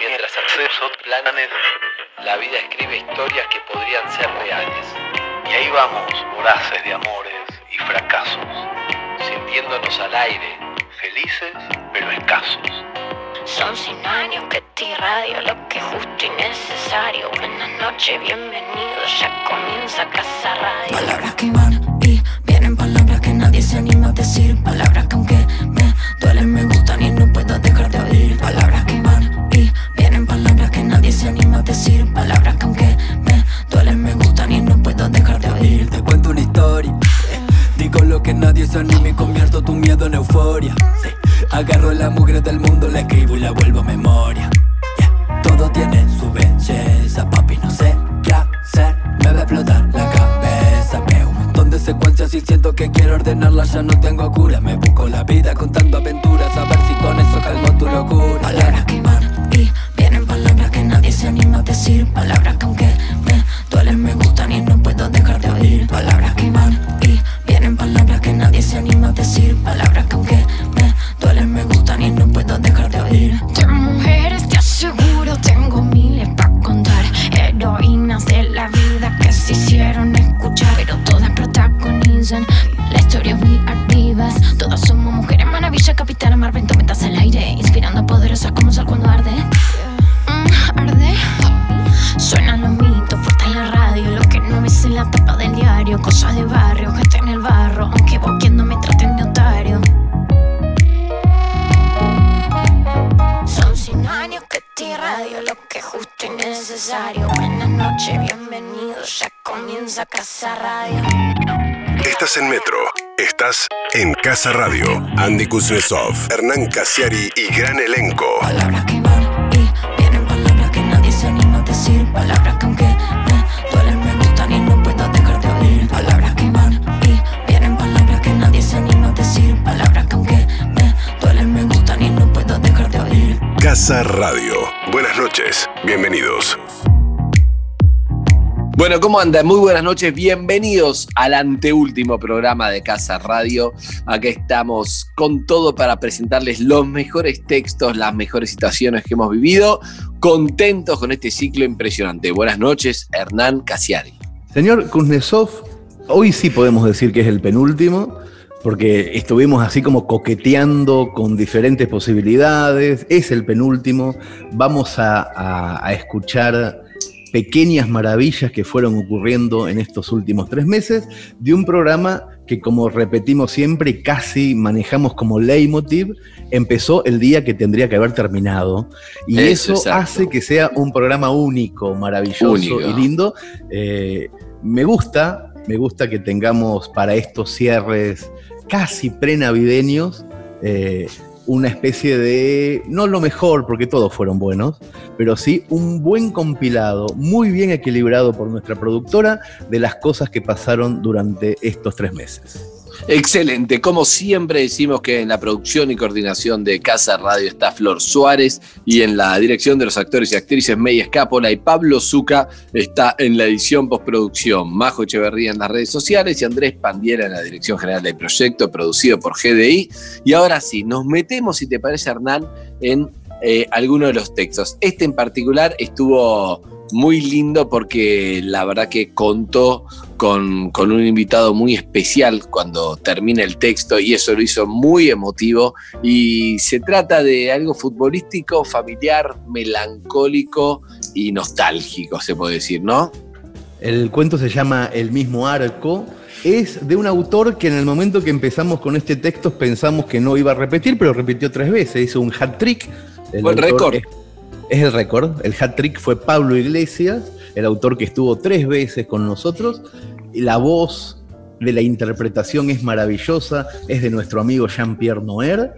Mientras hacemos otros planes, la vida escribe historias que podrían ser reales, Y ahí vamos, voraces de amores y fracasos, sintiéndonos al aire. felices pero escasos. Son cien años que te irradio lo que es justo y necesario. Buenas noches, bienvenidos, ya comienza Casa Radio. Palabras que van Eh. Digo lo que nadie se anima y convierto tu miedo en euforia. Agarro la mugre del mundo, la escribo y la vuelvo a memoria. Yeah. Todo tiene su belleza, papi, no sé qué hacer. Me va a explotar la cabeza. Veo un montón de secuencias y siento que quiero ordenarlas. Ya no tengo cura, me busco la vida contando aventuras. A ver si con eso calmo tu locura. Palabras que van y vienen palabras que nadie se anima a decir. Palabras que aunque Estás en Casa Radio. Andy Kuznetsov, Hernán Casiari y gran elenco. Palabras que van y vienen palabras que nadie se anima a decir. Palabras que aunque me duelen me gustan y no puedo dejar de oír. Palabras que van y vienen palabras que nadie se anima a decir. Palabras que aunque me duelen me gustan y no puedo dejar de oír. Casa Radio. Buenas noches. Bienvenidos. Bueno, ¿cómo andan? Muy buenas noches, bienvenidos al anteúltimo programa de Casa Radio. Acá estamos con todo para presentarles los mejores textos, las mejores situaciones que hemos vivido, contentos con este ciclo impresionante. Buenas noches, Hernán Casiari. Señor Kuznetsov, hoy sí podemos decir que es el penúltimo, porque estuvimos así como coqueteando con diferentes posibilidades. Es el penúltimo. Vamos a, escuchar pequeñas maravillas que fueron ocurriendo en estos últimos tres meses de un programa que, como repetimos siempre, casi manejamos como leitmotiv, empezó el día que tendría que haber terminado. Y Eso, hace que sea un programa único, maravilloso Único. y lindo. Eh, me gusta, me gusta que tengamos para estos cierres casi prenavideños eh, una especie de, no lo mejor, porque todos fueron buenos, pero sí un buen compilado, muy bien equilibrado por nuestra productora, de las cosas que pasaron durante estos tres meses. Excelente, como siempre decimos que en la producción y coordinación de Casa Radio está Flor Suárez y en la dirección de los actores y actrices Media Escápola y Pablo Zuca está en la edición postproducción, Majo Echeverría en las redes sociales y Andrés Pandiera en la dirección general del proyecto producido por GDI. Y ahora sí, nos metemos, si te parece Hernán, en eh, alguno de los textos. Este en particular estuvo muy lindo porque la verdad que contó con, con un invitado muy especial cuando termina el texto y eso lo hizo muy emotivo y se trata de algo futbolístico, familiar, melancólico y nostálgico, se puede decir, ¿no? El cuento se llama El mismo arco. Es de un autor que en el momento que empezamos con este texto pensamos que no iba a repetir, pero repitió tres veces. Hizo un hat trick. Autor récord. Es, el récord. El hat trick fue Pablo Iglesias, el autor que estuvo tres veces con nosotros. Y la voz de la interpretación es maravillosa, es de nuestro amigo Jean-Pierre Noer.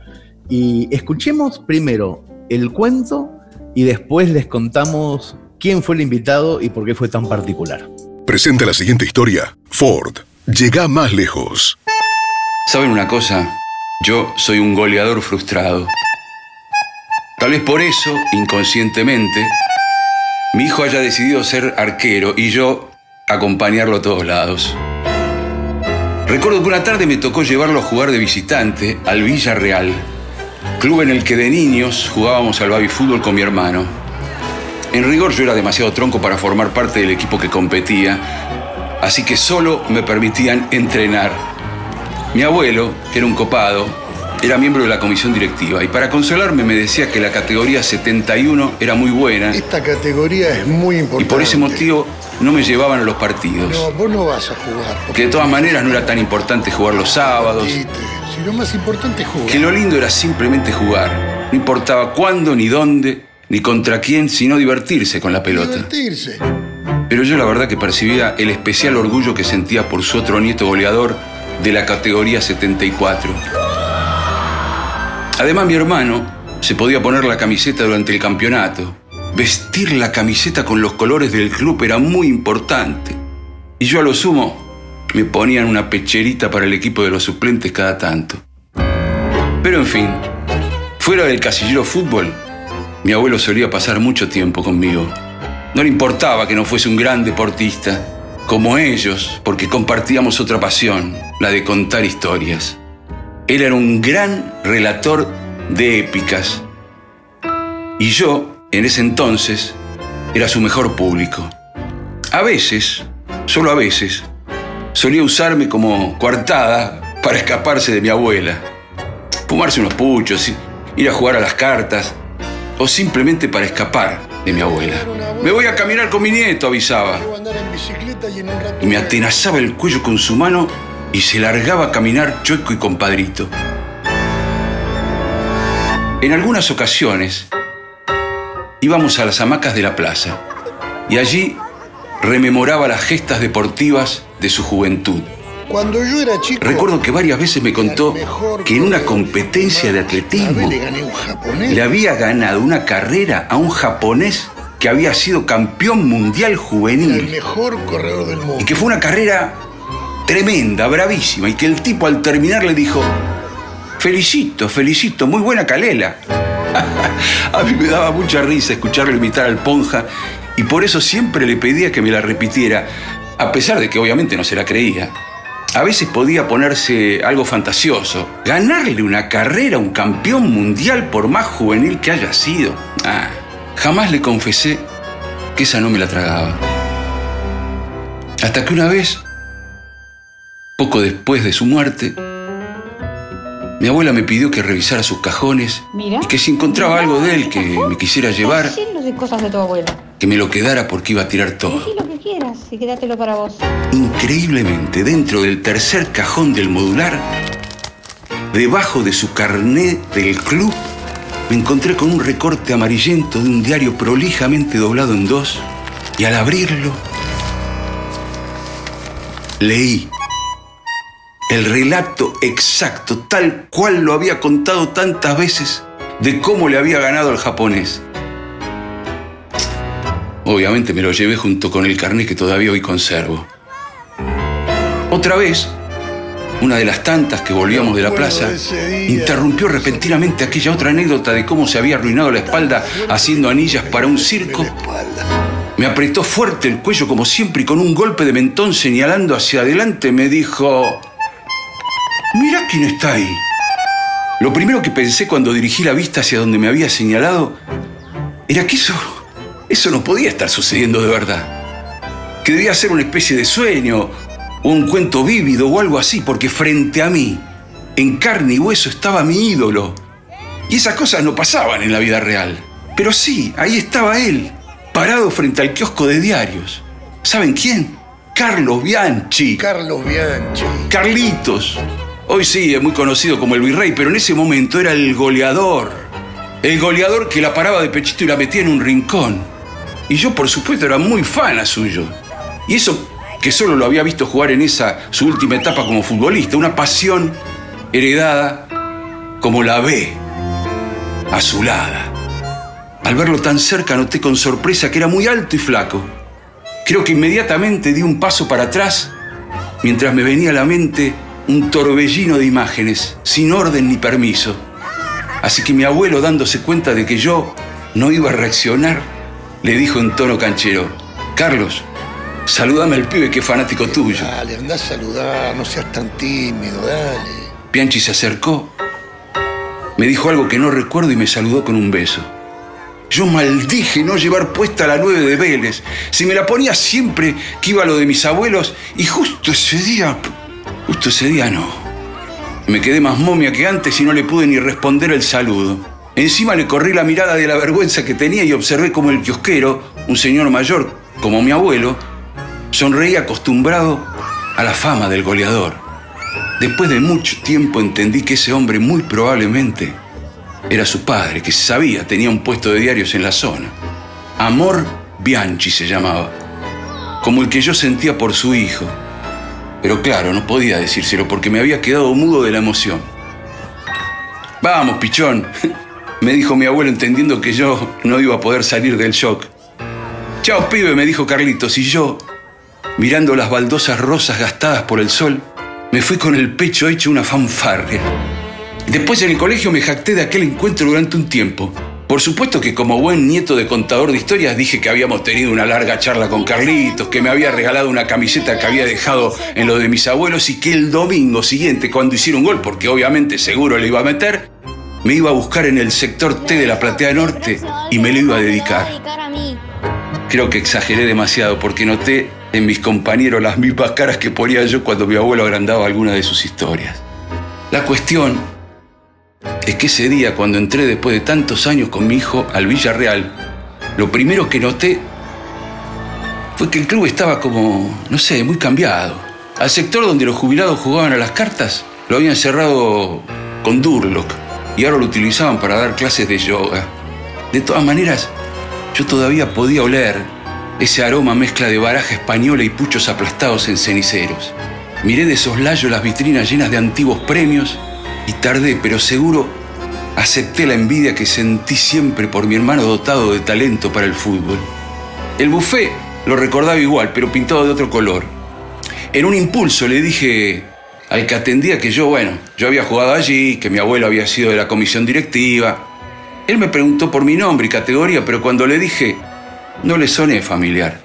Y escuchemos primero el cuento y después les contamos quién fue el invitado y por qué fue tan particular. Presenta la siguiente historia. Ford. Llega más lejos. ¿Saben una cosa? Yo soy un goleador frustrado. Tal vez por eso, inconscientemente, mi hijo haya decidido ser arquero y yo acompañarlo a todos lados. Recuerdo que una tarde me tocó llevarlo a jugar de visitante al Villarreal. club en el que de niños jugábamos al baby fútbol con mi hermano. En rigor yo era demasiado tronco para formar parte del equipo que competía, así que solo me permitían entrenar. Mi abuelo, que era un copado, era miembro de la comisión directiva y para consolarme me decía que la categoría 71 era muy buena Esta categoría es muy y importante. por ese motivo no me llevaban a los partidos. No, vos no vas a jugar. Que de todas maneras no era tan importante jugar los sábados, Si lo más importante es jugar. que lo lindo era simplemente jugar. No importaba cuándo, ni dónde, ni contra quién, sino divertirse con la pelota. Divertirse. Pero yo la verdad que percibía el especial orgullo que sentía por su otro nieto goleador de la categoría 74. Además mi hermano se podía poner la camiseta durante el campeonato. Vestir la camiseta con los colores del club era muy importante. Y yo a lo sumo me ponían una pecherita para el equipo de los suplentes cada tanto. Pero en fin, fuera del casillero fútbol, mi abuelo solía pasar mucho tiempo conmigo. No le importaba que no fuese un gran deportista, como ellos, porque compartíamos otra pasión, la de contar historias. Él era un gran relator de épicas. Y yo, en ese entonces, era su mejor público. A veces, solo a veces, solía usarme como coartada para escaparse de mi abuela. Fumarse unos puchos, ir a jugar a las cartas, o simplemente para escapar de mi abuela. Me voy a caminar con mi nieto, avisaba. Y me atenazaba el cuello con su mano y se largaba a caminar chueco y compadrito. En algunas ocasiones íbamos a las hamacas de la plaza y allí rememoraba las gestas deportivas de su juventud. Cuando yo era chico. Recuerdo que varias veces me contó que en una competencia de atletismo le gané a un japonés. le había ganado una carrera a un japonés que había sido campeón mundial El juvenil mejor corredor del mundo. y que fue una carrera tremenda, bravísima, y que el tipo al terminar le dijo, felicito, felicito, muy buena calela. a mí me daba mucha risa escucharlo imitar al Ponja y por eso siempre le pedía que me la repitiera, a pesar de que obviamente no se la creía. A veces podía ponerse algo fantasioso, ganarle una carrera a un campeón mundial por más juvenil que haya sido. Ah, jamás le confesé que esa no me la tragaba. Hasta que una vez, poco después de su muerte, mi abuela me pidió que revisara sus cajones Mira. y que si encontraba algo de él que me quisiera llevar, Está lleno de cosas de tu abuela. que me lo quedara porque iba a tirar todo. Elegí lo que quieras y quédatelo para vos. Increíblemente, dentro del tercer cajón del modular, debajo de su carnet del club, me encontré con un recorte amarillento de un diario prolijamente doblado en dos y al abrirlo, leí el relato exacto, tal cual lo había contado tantas veces, de cómo le había ganado al japonés. Obviamente me lo llevé junto con el carnet que todavía hoy conservo. Otra vez, una de las tantas que volvíamos de la plaza, interrumpió repentinamente aquella otra anécdota de cómo se había arruinado la espalda haciendo anillas para un circo. Me apretó fuerte el cuello como siempre y con un golpe de mentón señalando hacia adelante me dijo, quién está ahí. Lo primero que pensé cuando dirigí la vista hacia donde me había señalado era que eso, eso no podía estar sucediendo de verdad. Que debía ser una especie de sueño o un cuento vívido o algo así, porque frente a mí, en carne y hueso, estaba mi ídolo. Y esas cosas no pasaban en la vida real. Pero sí, ahí estaba él, parado frente al kiosco de diarios. ¿Saben quién? Carlos Bianchi. Carlos Bianchi. Carlitos. Hoy sí, es muy conocido como el virrey, pero en ese momento era el goleador. El goleador que la paraba de pechito y la metía en un rincón. Y yo, por supuesto, era muy fan a suyo. Y eso que solo lo había visto jugar en esa su última etapa como futbolista, una pasión heredada como la ve, azulada. Al verlo tan cerca noté con sorpresa que era muy alto y flaco. Creo que inmediatamente di un paso para atrás mientras me venía a la mente un torbellino de imágenes, sin orden ni permiso. Así que mi abuelo, dándose cuenta de que yo no iba a reaccionar, le dijo en tono canchero, Carlos, salúdame al pibe que es fanático tuyo. Dale, anda a saludar, no seas tan tímido, dale. Bianchi se acercó me dijo algo que no recuerdo y me saludó con un beso. Yo maldije no llevar puesta la nueve de Vélez. Si me la ponía siempre que iba a lo de mis abuelos y justo ese día, justo ese día no. Me quedé más momia que antes y no le pude ni responder el saludo. Encima le corrí la mirada de la vergüenza que tenía y observé como el kiosquero, un señor mayor como mi abuelo, sonreía acostumbrado a la fama del goleador. Después de mucho tiempo entendí que ese hombre muy probablemente era su padre, que sabía tenía un puesto de diarios en la zona. Amor Bianchi se llamaba, como el que yo sentía por su hijo. Pero claro, no podía decírselo porque me había quedado mudo de la emoción. Vamos, pichón, me dijo mi abuelo entendiendo que yo no iba a poder salir del shock. Chao, pibe, me dijo Carlitos, y yo, mirando las baldosas rosas gastadas por el sol, me fui con el pecho hecho una fanfarria. Después en el colegio me jacté de aquel encuentro durante un tiempo. Por supuesto que como buen nieto de contador de historias dije que habíamos tenido una larga charla con Carlitos, que me había regalado una camiseta que había dejado en lo de mis abuelos y que el domingo siguiente, cuando hiciera un gol, porque obviamente seguro le iba a meter, me iba a buscar en el sector T de la Platea Norte y me lo iba a dedicar. Creo que exageré demasiado porque noté en mis compañeros las mismas caras que ponía yo cuando mi abuelo agrandaba alguna de sus historias. La cuestión es que ese día, cuando entré después de tantos años con mi hijo al Villarreal, lo primero que noté fue que el club estaba como, no sé, muy cambiado. Al sector donde los jubilados jugaban a las cartas, lo habían cerrado con Durlock y ahora lo utilizaban para dar clases de yoga. De todas maneras, yo todavía podía oler ese aroma mezcla de baraja española y puchos aplastados en ceniceros. Miré de soslayo las vitrinas llenas de antiguos premios y tardé, pero seguro acepté la envidia que sentí siempre por mi hermano dotado de talento para el fútbol. El buffet lo recordaba igual, pero pintado de otro color. En un impulso le dije al que atendía que yo, bueno, yo había jugado allí, que mi abuelo había sido de la comisión directiva. Él me preguntó por mi nombre y categoría, pero cuando le dije, no le soné familiar.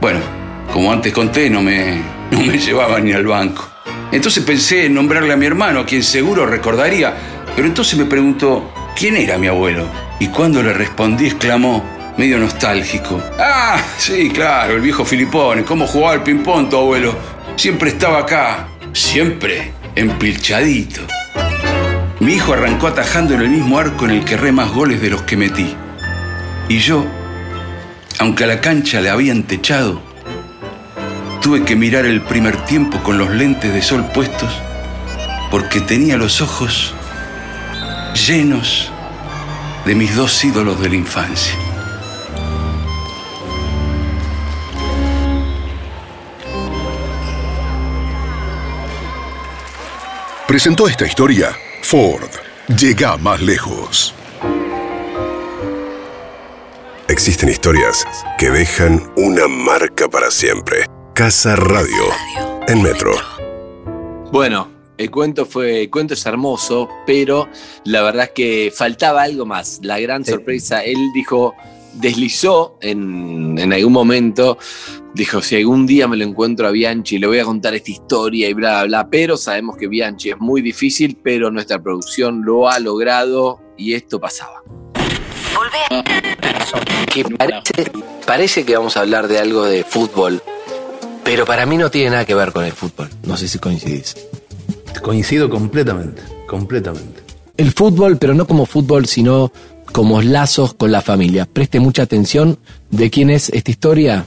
Bueno, como antes conté, no me, no me llevaba ni al banco. Entonces pensé en nombrarle a mi hermano, a quien seguro recordaría, pero entonces me preguntó, ¿quién era mi abuelo? Y cuando le respondí, exclamó, medio nostálgico, ah, sí, claro, el viejo Filipone, ¿cómo jugaba al ping-pong tu abuelo? Siempre estaba acá, siempre empilchadito. Mi hijo arrancó atajando en el mismo arco en el que erré más goles de los que metí. Y yo, aunque a la cancha le habían techado, tuve que mirar el primer tiempo con los lentes de sol puestos porque tenía los ojos llenos de mis dos ídolos de la infancia. Presentó esta historia Ford. Llega más lejos. Existen historias que dejan una marca para siempre. Casa Radio en Metro. Bueno, el cuento fue, el cuento es hermoso, pero la verdad es que faltaba algo más. La gran sorpresa, él dijo, deslizó en, en algún momento, dijo, si algún día me lo encuentro a Bianchi, le voy a contar esta historia y bla, bla, bla, pero sabemos que Bianchi es muy difícil, pero nuestra producción lo ha logrado y esto pasaba. Que parece, parece que vamos a hablar de algo de fútbol, pero para mí no tiene nada que ver con el fútbol. No sé si coincidís. Coincido completamente, completamente. El fútbol, pero no como fútbol, sino como lazos con la familia. Preste mucha atención de quién es esta historia.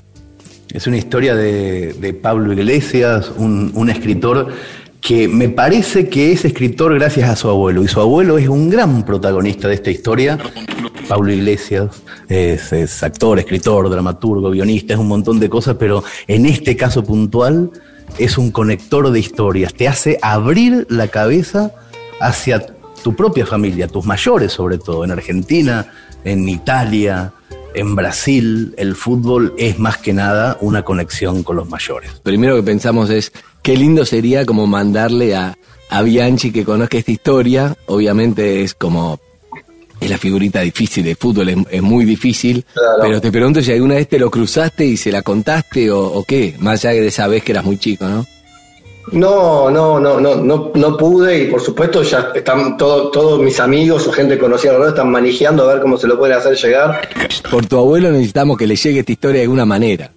Es una historia de, de Pablo Iglesias, un, un escritor que me parece que es escritor gracias a su abuelo. Y su abuelo es un gran protagonista de esta historia. Pablo Iglesias es, es actor, escritor, dramaturgo, guionista, es un montón de cosas, pero en este caso puntual es un conector de historias. Te hace abrir la cabeza hacia tu propia familia, tus mayores sobre todo, en Argentina, en Italia, en Brasil, el fútbol es más que nada una conexión con los mayores. Primero que pensamos es, qué lindo sería como mandarle a, a Bianchi que conozca esta historia. Obviamente es como, es la figurita difícil de fútbol, es, es muy difícil. Pero te pregunto si alguna vez te lo cruzaste y se la contaste o, o qué, más allá de esa vez que eras muy chico, ¿no? No, no, no, no, no, no pude y por supuesto ya están todo- todos mis amigos o gente conocida alrededor están manejando a ver cómo se lo pueden hacer llegar. Por tu abuelo necesitamos que le llegue esta historia de alguna manera.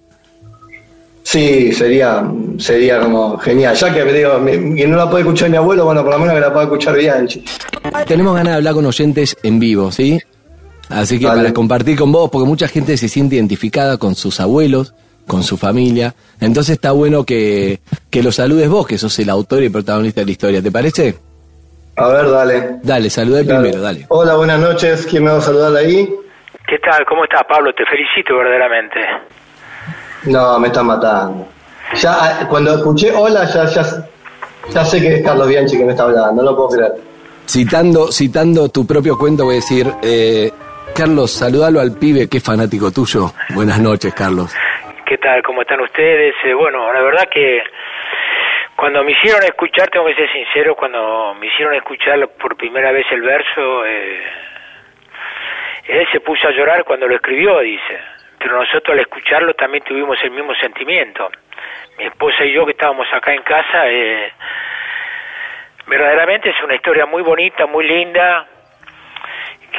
Sí, sería, sería como genial. Ya que digo, mi- que no la puede escuchar mi abuelo, bueno, por lo menos que la pueda escuchar Bianchi. Tenemos ganas de hablar con oyentes en vivo, ¿sí? Así que para compartir con vos, porque mucha gente se siente identificada con sus abuelos, con su familia. Entonces está bueno que, que lo saludes vos, que sos el autor y protagonista de la historia. ¿Te parece? A ver, dale. Dale, saludé Claro. primero, dale. Hola, buenas noches. ¿Quién me va a saludar ahí? ¿Qué tal? ¿Cómo estás, Pablo? Te felicito verdaderamente. No, me están matando. Ya, ah, cuando escuché hola, ya, ya, ya sé que es Carlos Bianchi que me está hablando, no lo puedo creer. Citando, citando tu propio cuento, voy a decir, eh, Carlos, saludalo al pibe que es fanático tuyo. Buenas noches, Carlos. ¿Qué tal? ¿Cómo están ustedes? Eh, bueno, la verdad que cuando me hicieron escuchar, tengo que ser sincero, cuando me hicieron escuchar por primera vez el verso, eh, él se puso a llorar cuando lo escribió, dice. Pero nosotros al escucharlo también tuvimos el mismo sentimiento. Mi esposa y yo que estábamos acá en casa, eh, verdaderamente es una historia muy bonita, muy linda,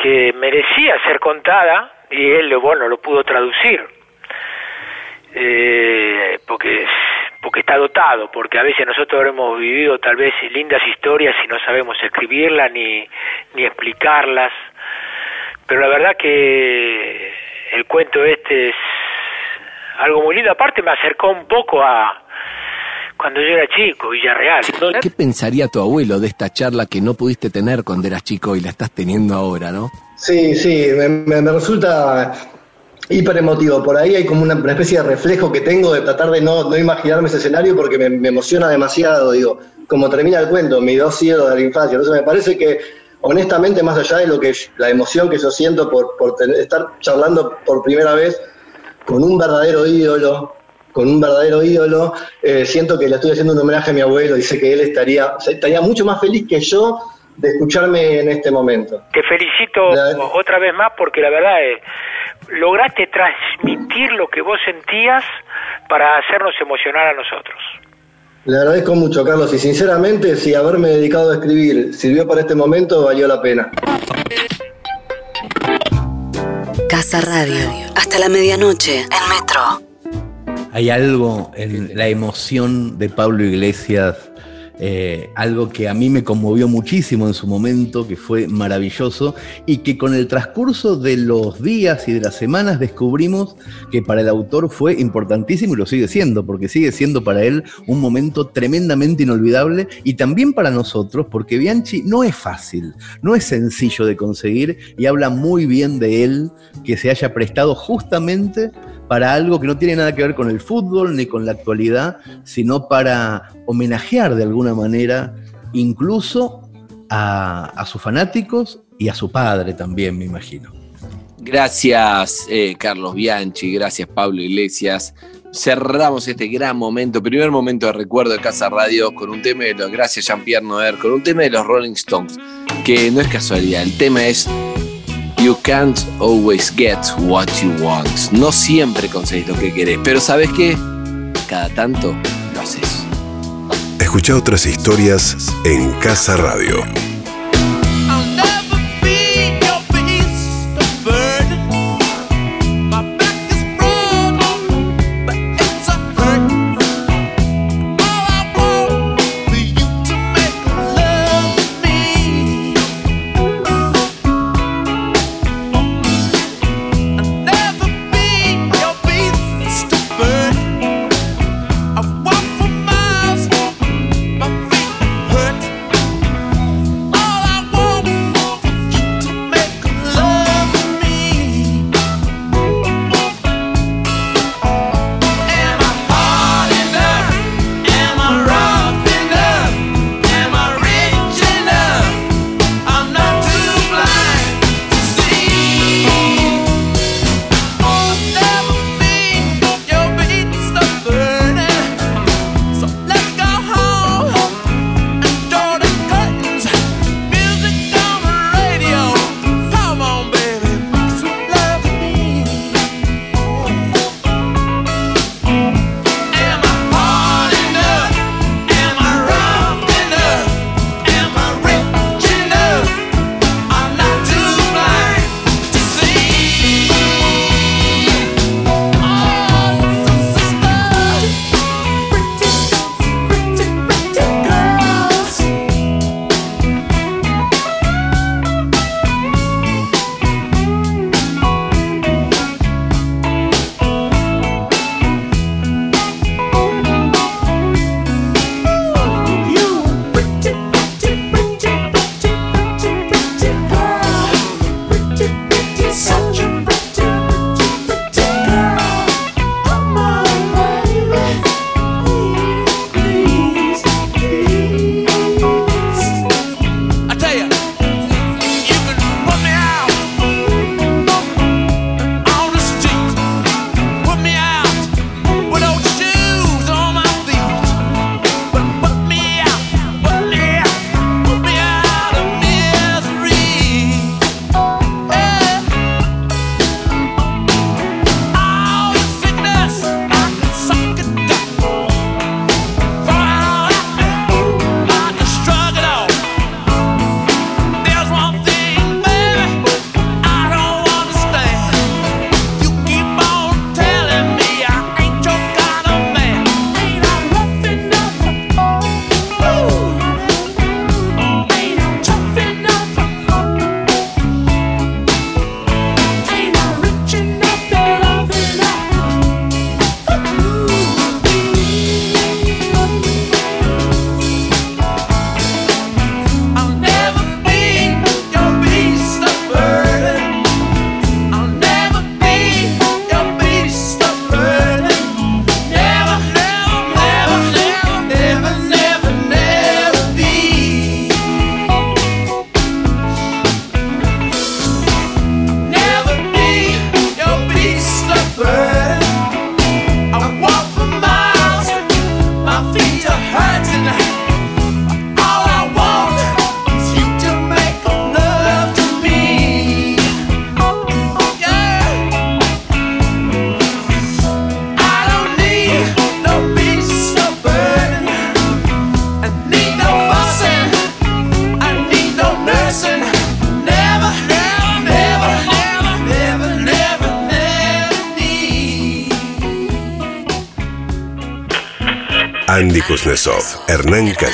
que merecía ser contada y él, bueno, lo pudo traducir. Eh, porque porque está dotado, porque a veces nosotros hemos vivido tal vez lindas historias y no sabemos escribirlas ni, ni explicarlas, pero la verdad que el cuento este es algo muy lindo, aparte me acercó un poco a cuando yo era chico, Villarreal. ¿Qué pensaría tu abuelo de esta charla que no pudiste tener cuando eras chico y la estás teniendo ahora, no? Sí, sí, me, me- me resulta hiper emotivo. Por ahí hay como una, una especie de reflejo que tengo de tratar de no, no imaginarme ese escenario porque me, me emociona demasiado. Digo, como termina el cuento, mis dos ídolos de la infancia. Entonces me parece que, honestamente, más allá de lo que la emoción que yo siento por, por tener- estar charlando por primera vez con un verdadero ídolo, con un verdadero ídolo, eh, siento que le estoy haciendo un homenaje a mi abuelo y sé que él estaría, estaría mucho más feliz que yo de escucharme en este momento. Te felicito otra vez más porque la verdad es, lograste transmitir lo que vos sentías para hacernos emocionar a nosotros. Le agradezco mucho, Carlos, y sinceramente, si haberme dedicado a escribir sirvió para este momento, valió la pena. Casa Radio. Hasta la medianoche. En Metro. Hay algo en la emoción de Pablo Iglesias, eh, algo que a mí me conmovió muchísimo en su momento, que fue maravilloso, y que con el transcurso de los días y de las semanas descubrimos que para el autor fue importantísimo y lo sigue siendo, porque sigue siendo para él un momento tremendamente inolvidable y también para nosotros, porque Bianchi no es fácil, no es sencillo de conseguir y habla muy bien de él que se haya prestado justamente para algo que no tiene nada que ver con el fútbol ni con la actualidad, sino para homenajear de alguna manera incluso a, sus fanáticos y a su padre también, me imagino. Gracias, eh, Carlos Bianchi, gracias, Pablo Iglesias. Cerramos este gran momento, primer momento de recuerdo de Casa Radio, con un tema de los, gracias Jean-Pierre Noer, con un tema de los Rolling Stones, que no es casualidad, el tema es You can't always get what you want. No siempre conseguís lo que querés, pero ¿sabes qué? Cada tanto lo haces. Escucha otras historias en Casa Radio.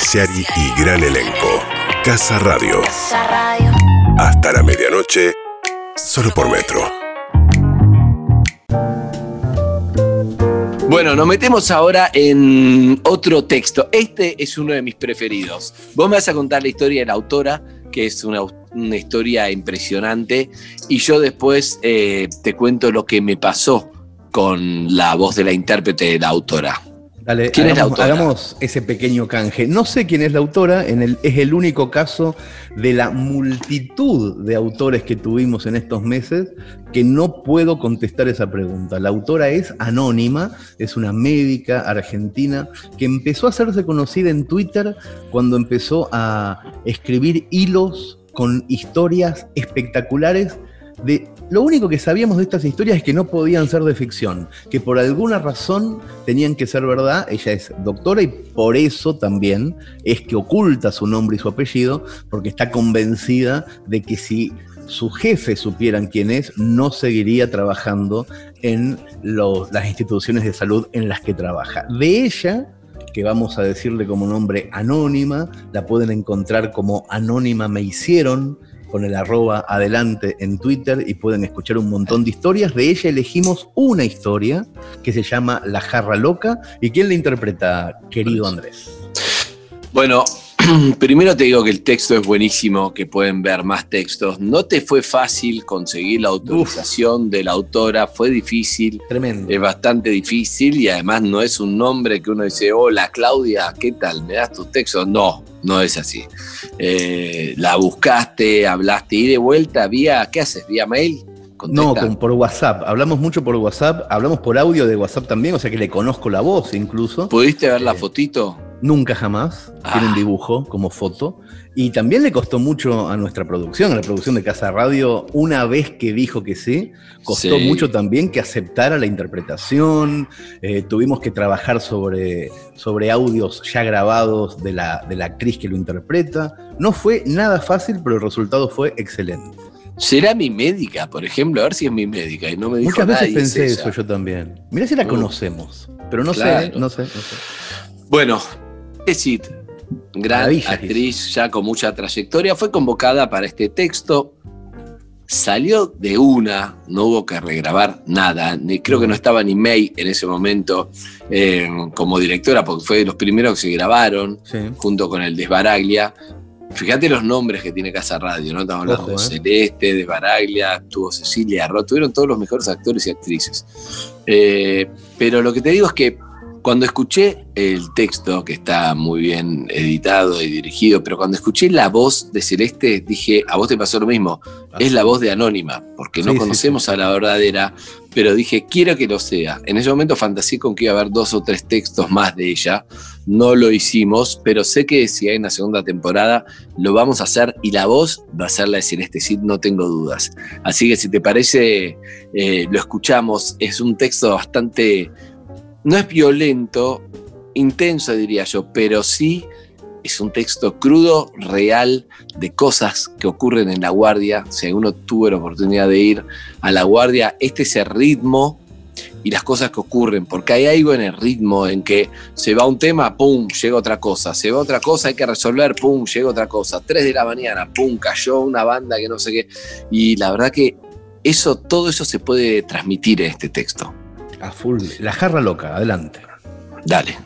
Casiari y gran elenco. Casa Radio. Hasta la medianoche, solo por metro. Bueno, nos metemos ahora en otro texto. Este es uno de mis preferidos. Vos me vas a contar la historia de la autora, que es una, una historia impresionante, y yo después eh, te cuento lo que me pasó con la voz de la intérprete de la autora. Dale, ¿Quién es la hagamos, autora? hagamos ese pequeño canje. No sé quién es la autora, en el, es el único caso de la multitud de autores que tuvimos en estos meses que no puedo contestar esa pregunta. La autora es anónima, es una médica argentina que empezó a hacerse conocida en Twitter cuando empezó a escribir hilos con historias espectaculares de lo único que sabíamos de estas historias es que no podían ser de ficción, que por alguna razón tenían que ser verdad. Ella es doctora y por eso también es que oculta su nombre y su apellido, porque está convencida de que si sus jefes supieran quién es, no seguiría trabajando en las instituciones de salud en las que trabaja. De ella que vamos a decirle como nombre anónima, la pueden encontrar como anónima me hicieron, con el arroba adelante en Twitter y pueden escuchar un montón de historias. De ella elegimos una historia que se llama La jarra loca. ¿Y quién la interpreta, querido Andrés? Bueno, primero te digo que el texto es buenísimo, que pueden ver más textos. No te fue fácil conseguir la autorización de la autora, fue difícil. Tremendo. Es bastante difícil y además no es un nombre que uno dice, hola Claudia, ¿qué tal? ¿Me das tus textos? No, no es así. Eh, la buscaste, hablaste y de vuelta vía, ¿qué haces? ¿Vía mail? No, con- por WhatsApp. Hablamos mucho por WhatsApp, hablamos por audio de WhatsApp también, o sea que le conozco la voz incluso. ¿Pudiste ver la fotito? Nunca jamás. Tiene un dibujo como foto. Y también le costó mucho a nuestra producción, a la producción de Casa Radio, una vez que dijo que sí, costó Sí. mucho también que aceptara la interpretación. Eh, tuvimos que trabajar sobre, sobre audios ya grabados de la, de la actriz que lo interpreta. No fue nada fácil, pero el resultado fue excelente. ¿Será mi médica, por ejemplo? A ver si es mi médica. Y no me dijo Muchas veces nadie, pensé eso yo también. Mirá si la Uh. conocemos, pero no sé, no sé, no sé. Bueno, Jessit, gran Maravilla, actriz ya con mucha trayectoria, fue convocada para este texto. Salió de una, no hubo que regrabar nada, ni, creo que no estaba ni May en ese momento eh, como directora, porque fue de los primeros que se grabaron, junto con el Desbaraglia. Fíjate los nombres que tiene Casa Radio, ¿no? Estamos hablando Ojo, de eh. Celeste, Desbaraglia, tuvo Cecilia Roth, tuvieron todos los mejores actores y actrices. Eh, pero lo que te digo es que cuando escuché el texto, que está muy bien editado y dirigido, pero cuando escuché la voz de Celeste, dije, a vos te pasó lo mismo, es la voz de Anónima, porque no Sí, sí, conocemos a la verdadera, pero dije, quiero que lo sea. En ese momento fantaseé con que iba a haber dos o tres textos más de ella, no lo hicimos, pero sé que si hay una segunda temporada, lo vamos a hacer y la voz va a ser la de Celeste Cid, no tengo dudas. Así que si te parece, eh, lo escuchamos, es un texto bastante no es violento, intenso diría yo, pero sí es un texto crudo, real, de cosas que ocurren en la guardia. Si alguno tuvo la oportunidad de ir a la guardia, este es el ritmo y las cosas que ocurren, porque hay algo en el ritmo en que se va un tema, pum, llega otra cosa, se va otra cosa, hay que resolver, pum, llega otra cosa, 3 de la mañana, pum, cayó una banda que no sé qué, y la verdad que eso, todo eso se puede transmitir en este texto. A full. La jarra loca, adelante. Dale.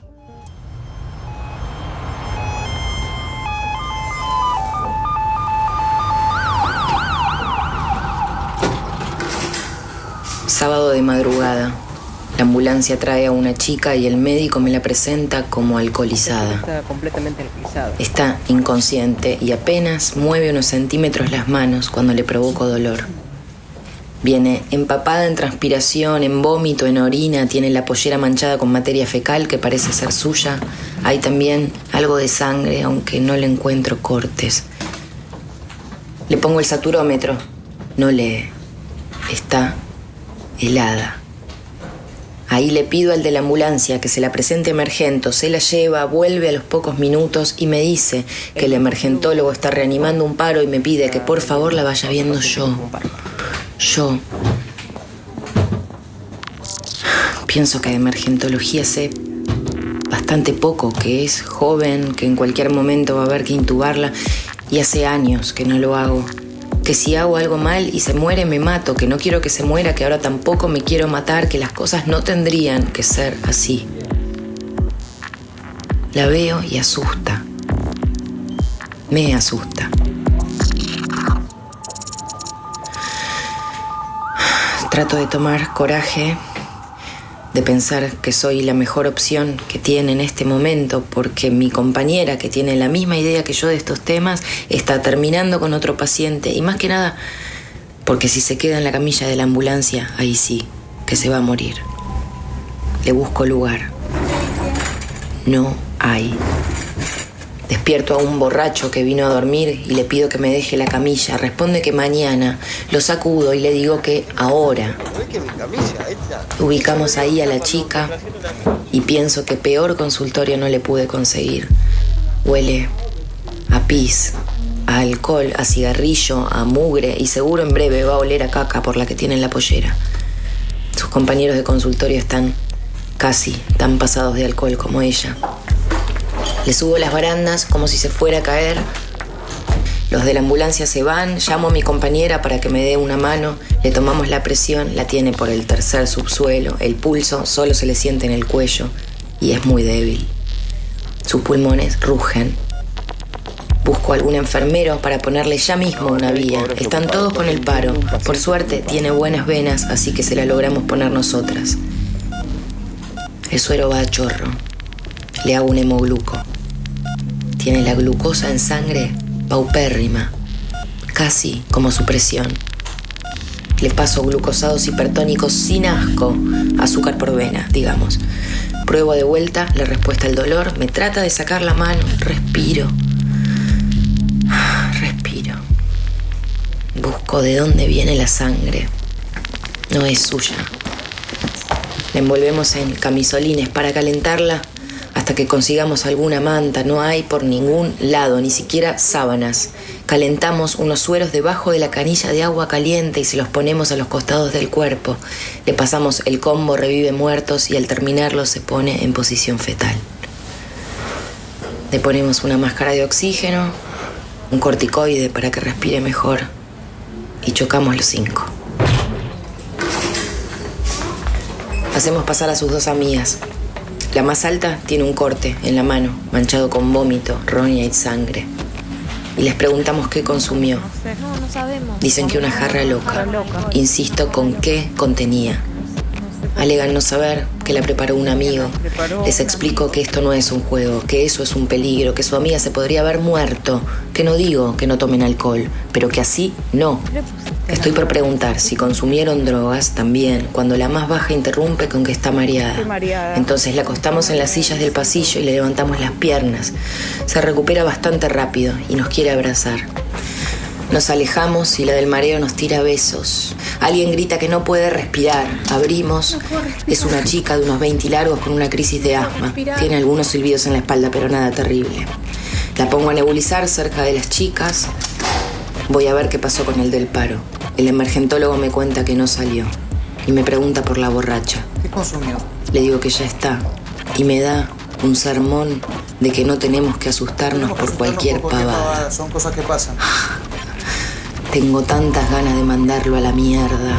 Sábado de madrugada. La ambulancia trae a una chica y el médico me la presenta como alcoholizada. Está completamente alcoholizado. Está inconsciente y apenas mueve unos centímetros las manos cuando le provoco dolor. Viene empapada en transpiración, en vómito, en orina, tiene la pollera manchada con materia fecal que parece ser suya. Hay también algo de sangre, aunque no le encuentro cortes. Le pongo el saturómetro. No lee. Está helada. Ahí le pido al de la ambulancia que se la presente emergento, se la lleva, vuelve a los pocos minutos y me dice que el emergentólogo está reanimando un paro y me pide que por favor la vaya viendo yo. Yo. Pienso que de emergentología sé bastante poco, que es joven, que en cualquier momento va a haber que intubarla, y hace años que no lo hago. Que si hago algo mal y se muere me mato, que no quiero que se muera, que ahora tampoco me quiero matar, que las cosas no tendrían que ser así. La veo y asusta. Me asusta. Trato de tomar coraje, de pensar que soy la mejor opción que tiene en este momento, porque mi compañera, que tiene la misma idea que yo de estos temas, está terminando con otro paciente, y más que nada, porque si se queda en la camilla de la ambulancia, ahí sí, que se va a morir. Le busco lugar. No hay. Despierto a un borracho que vino a dormir y le pido que me deje la camilla. Responde que mañana. Lo sacudo y le digo que ahora. Ubicamos ahí a la chica y pienso que peor consultorio no le pude conseguir. Huele a pis, a alcohol, a cigarrillo, a mugre y seguro en breve va a oler a caca por la que tiene en la pollera. Sus compañeros de consultorio están casi tan pasados de alcohol como ella. Le subo las barandas como si se fuera a caer. Los de la ambulancia se van, llamo a mi compañera para que me dé una mano, le tomamos la presión, la tiene por el tercer subsuelo, el pulso solo se le siente en el cuello y es muy débil. Sus pulmones rugen. Busco algún enfermero para ponerle ya mismo una vía. Están todos con el paro. Por suerte tiene buenas venas, así que se la logramos poner nosotras. El suero va a chorro. Le hago un hemogluco. Tiene la glucosa en sangre paupérrima, casi como su presión. Le paso glucosados hipertónicos sin asco, azúcar por vena, digamos. Pruebo de vuelta la respuesta al dolor, me trata de sacar la mano, respiro. Respiro. Busco de dónde viene la sangre. No es suya. La envolvemos en camisolines para calentarla que consigamos alguna manta. No hay por ningún lado, ni siquiera sábanas. Calentamos unos sueros debajo de la canilla de agua caliente y se los ponemos a los costados del cuerpo. Le pasamos el combo revive muertos y al terminarlo se pone en posición fetal. Le ponemos una máscara de oxígeno, un corticoide para que respire mejor y chocamos los cinco. Hacemos pasar a sus dos amigas. La más alta tiene un corte en la mano, manchado con vómito, roña y sangre. Y les preguntamos qué consumió. No, no sabemos. Dicen que una jarra loca. Insisto con qué contenía. Alegan no saber que la preparó un amigo. Les explico que esto no es un juego, que eso es un peligro, que su amiga se podría haber muerto, que no digo que no tomen alcohol, pero que así no. Estoy por preguntar si consumieron drogas también, cuando la más baja interrumpe con que está mareada. Entonces la acostamos en las sillas del pasillo y le levantamos las piernas. Se recupera bastante rápido y nos quiere abrazar. Nos alejamos y la del mareo nos tira besos. Alguien grita que no puede respirar. Abrimos. Es una chica de unos 20 largos con una crisis de asma. Tiene algunos silbidos en la espalda, pero nada terrible. La pongo a nebulizar cerca de las chicas. Voy a ver qué pasó con el del paro. El emergentólogo me cuenta que no salió. Y me pregunta por la borracha. ¿Qué consumió? Le digo que ya está. Y me da un sermón de que no tenemos que asustarnos por cualquier pavada. Son cosas que pasan. Tengo tantas ganas de mandarlo a la mierda.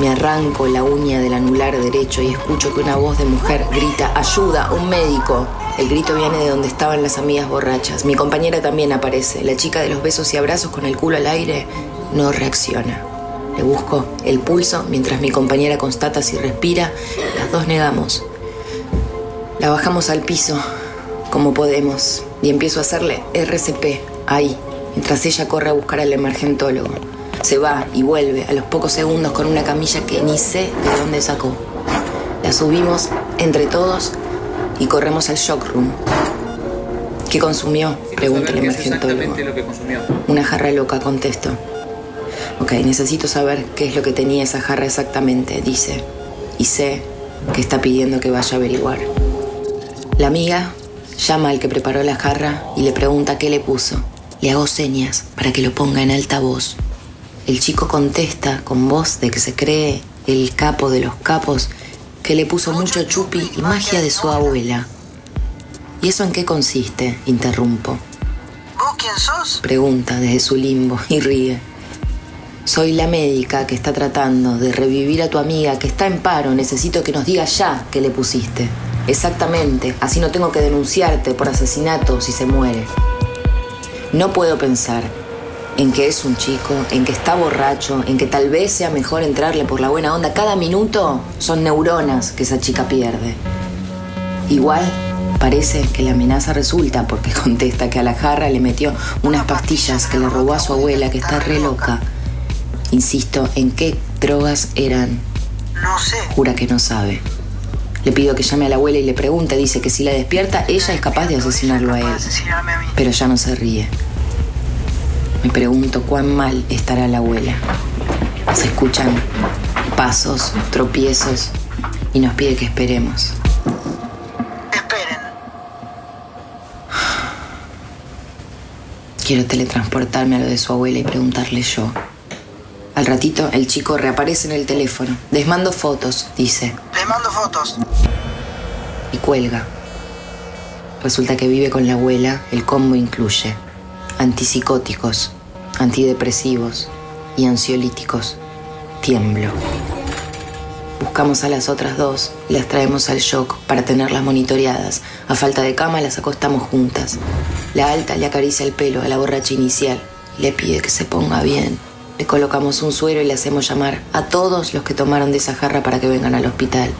Me arranco la uña del anular derecho y escucho que una voz de mujer grita, ¡Ayuda! ¡Un médico! El grito viene de donde estaban las amigas borrachas. Mi compañera también aparece. La chica de los besos y abrazos con el culo al aire no reacciona. Le busco el pulso mientras mi compañera constata si respira. Las dos negamos. La bajamos al piso como podemos y empiezo a hacerle RCP ahí, mientras ella corre a buscar al emergentólogo. Se va y vuelve a los pocos segundos con una camilla que ni sé de dónde sacó. La subimos entre todos y corremos al shock room. ¿Qué consumió? Pregunta el emergentólogo. lo que consumió. Una jarra loca, contesto. Ok, necesito saber qué es lo que tenía esa jarra exactamente, dice. Y sé que está pidiendo que vaya a averiguar. La amiga llama al que preparó la jarra y le pregunta qué le puso. Le hago señas para que lo ponga en alta voz. El chico contesta con voz de que se cree el capo de los capos que le puso mucho chupi y magia de su abuela. ¿Y eso en qué consiste? Interrumpo. ¿Vos quién sos? Pregunta desde su limbo y ríe. Soy la médica que está tratando de revivir a tu amiga que está en paro. Necesito que nos digas ya qué le pusiste. Exactamente, así no tengo que denunciarte por asesinato si se muere. No puedo pensar en que es un chico, en que está borracho, en que tal vez sea mejor entrarle por la buena onda. Cada minuto son neuronas que esa chica pierde. Igual parece que la amenaza resulta porque contesta que a la jarra le metió unas pastillas que le robó a su abuela que está re loca. Insisto, ¿en qué drogas eran? No sé. Jura que no sabe. Le pido que llame a la abuela y le pregunte. Dice que si la despierta, ella es capaz de asesinarlo a él. Pero ya no se ríe. Me pregunto cuán mal estará la abuela. Se escuchan pasos, tropiezos y nos pide que esperemos. Esperen. Quiero teletransportarme a lo de su abuela y preguntarle yo. Al ratito, el chico reaparece en el teléfono. Les mando fotos, dice. Les mando fotos. Y cuelga. Resulta que vive con la abuela. El combo incluye antipsicóticos, antidepresivos y ansiolíticos. Tiemblo. Buscamos a las otras dos las traemos al shock para tenerlas monitoreadas. A falta de cama las acostamos juntas. La alta le acaricia el pelo a la borracha inicial le pide que se ponga bien. Le colocamos un suero y le hacemos llamar a todos los que tomaron de esa jarra para que vengan al hospital.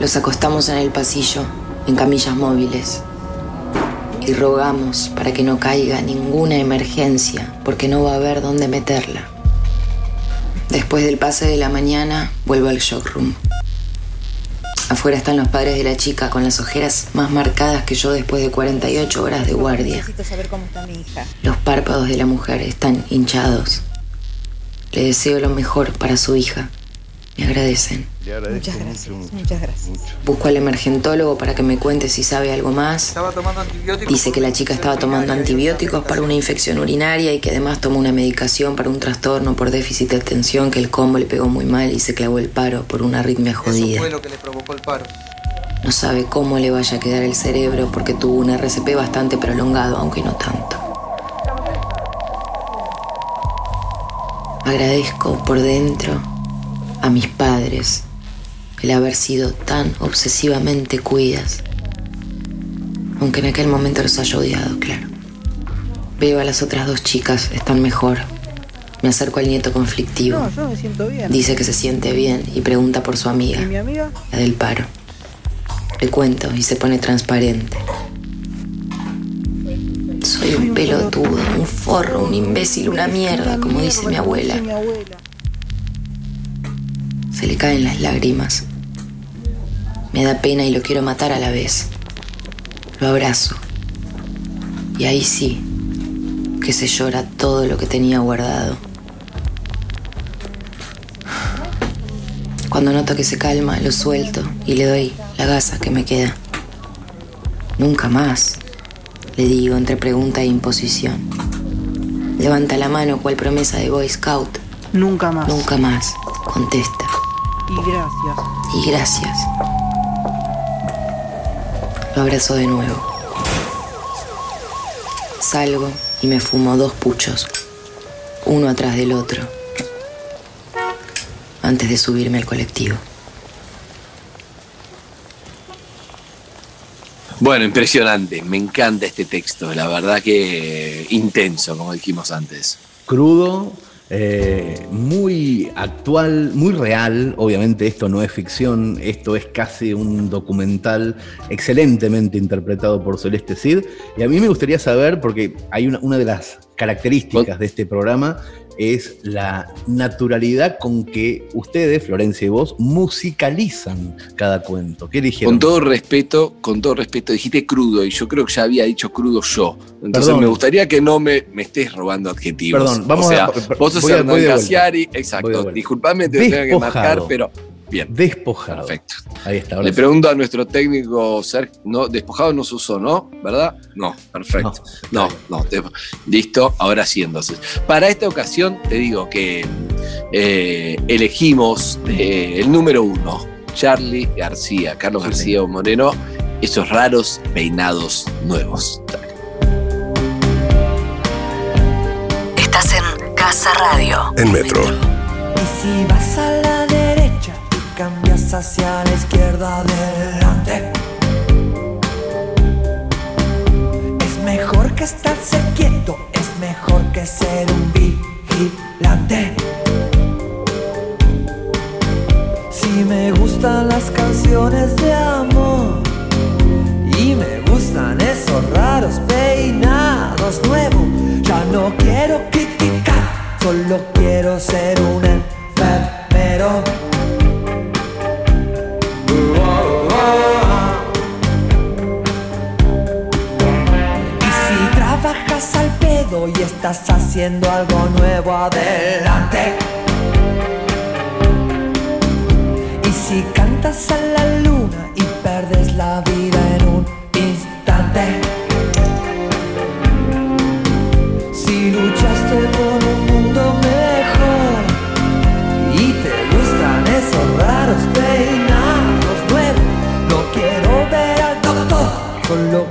Los acostamos en el pasillo, en camillas móviles. Y rogamos para que no caiga ninguna emergencia, porque no va a haber dónde meterla. Después del pase de la mañana, vuelvo al shock room. Afuera están los padres de la chica con las ojeras más marcadas que yo después de 48 horas de guardia. Necesito saber cómo está mi hija. Los párpados de la mujer están hinchados. Le deseo lo mejor para su hija. Me agradecen. Muchas gracias, muchas gracias. Busco al emergentólogo para que me cuente si sabe algo más. Estaba tomando antibióticos. Dice que la chica estaba tomando antibióticos para una infección urinaria y que además tomó una medicación para un trastorno por déficit de atención que el combo le pegó muy mal y se clavó el paro por una arritmia Eso jodida. fue lo que le provocó el paro. No sabe cómo le vaya a quedar el cerebro porque tuvo un RCP bastante prolongado, aunque no tanto. Agradezco por dentro a mis padres el haber sido tan obsesivamente cuidas, aunque en aquel momento los haya odiado, claro. Veo a las otras dos chicas, están mejor. Me acerco al nieto conflictivo. No, yo me siento bien. Dice que se siente bien y pregunta por su amiga, ¿Y mi amiga? la del paro. Le cuento y se pone transparente. Soy un pelotudo, un forro, un imbécil, una mierda, como dice mi abuela. Se le caen las lágrimas. Me da pena y lo quiero matar a la vez. Lo abrazo. Y ahí sí, que se llora todo lo que tenía guardado. Cuando noto que se calma, lo suelto y le doy la gasa que me queda. Nunca más, le digo entre pregunta e imposición. Levanta la mano cual promesa de Boy Scout. Nunca más. Nunca más, contesta. Y gracias. Y gracias. Lo abrazo de nuevo. Salgo y me fumo dos puchos, uno atrás del otro, antes de subirme al colectivo. Bueno, impresionante. Me encanta este texto. La verdad que intenso, como dijimos antes. Crudo, eh, muy actual, muy real. Obviamente esto no es ficción, esto es casi un documental excelentemente interpretado por Celeste Cid. Y a mí me gustaría saber, porque hay una, una de las características de este programa, es la naturalidad con que ustedes, Florencia y vos, musicalizan cada cuento. ¿Qué eligieron? Con todo respeto, con todo respeto, dijiste crudo y yo creo que ya había dicho crudo yo. Entonces Perdón. me gustaría que no me, me estés robando adjetivos. Perdón, vamos o sea, a- vos sos Hernán. Casiari, exacto. Disculpame, te lo tengo que marcar, pero bien. Despojado. Perfecto. Ahí está. Le sí. pregunto a nuestro técnico, Sergio, no, despojado no se usó, ¿no? ¿Verdad? No, perfecto. No, no, te- listo, ahora sí entonces. Para esta ocasión te digo que eh, elegimos eh, el número uno, Charlie García, Carlos García Moreno, esos raros peinados nuevos. Estás en Casa Radio. En Metro. Y si vas a la hacia la izquierda adelante. Es mejor que estarse quieto, es mejor que ser un vigilante. Si me gustan las canciones de amor y me gustan esos raros peinados nuevos, ya no quiero criticar, solo quiero ser un enfermero. Al pedo y estás haciendo algo nuevo, adelante. Y si cantas a la luna y perdes la vida en un instante. Si luchaste por un mundo mejor y te gustan esos raros peinados nuevos, no quiero ver al doctor, solo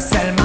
es el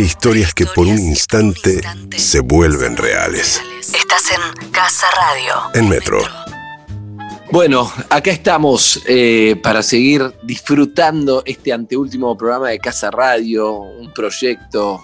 Hay historias que por un instante se vuelven reales. Estás en Casa Radio. En Metro. Bueno, acá estamos eh, para seguir disfrutando este anteúltimo programa de Casa Radio, un proyecto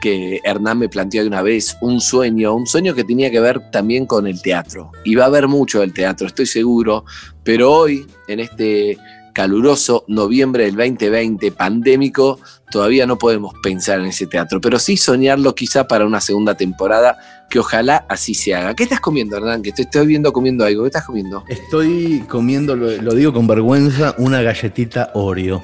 que Hernán me planteó de una vez, un sueño, un sueño que tenía que ver también con el teatro. Y va a haber mucho del teatro, estoy seguro, pero hoy, en este caluroso noviembre del 2020, pandémico, todavía no podemos pensar en ese teatro, pero sí soñarlo quizá para una segunda temporada, que ojalá así se haga. ¿Qué estás comiendo, Hernán? Que te estoy viendo comiendo algo. ¿Qué estás comiendo? Estoy comiendo, lo, lo digo con vergüenza, una galletita Oreo.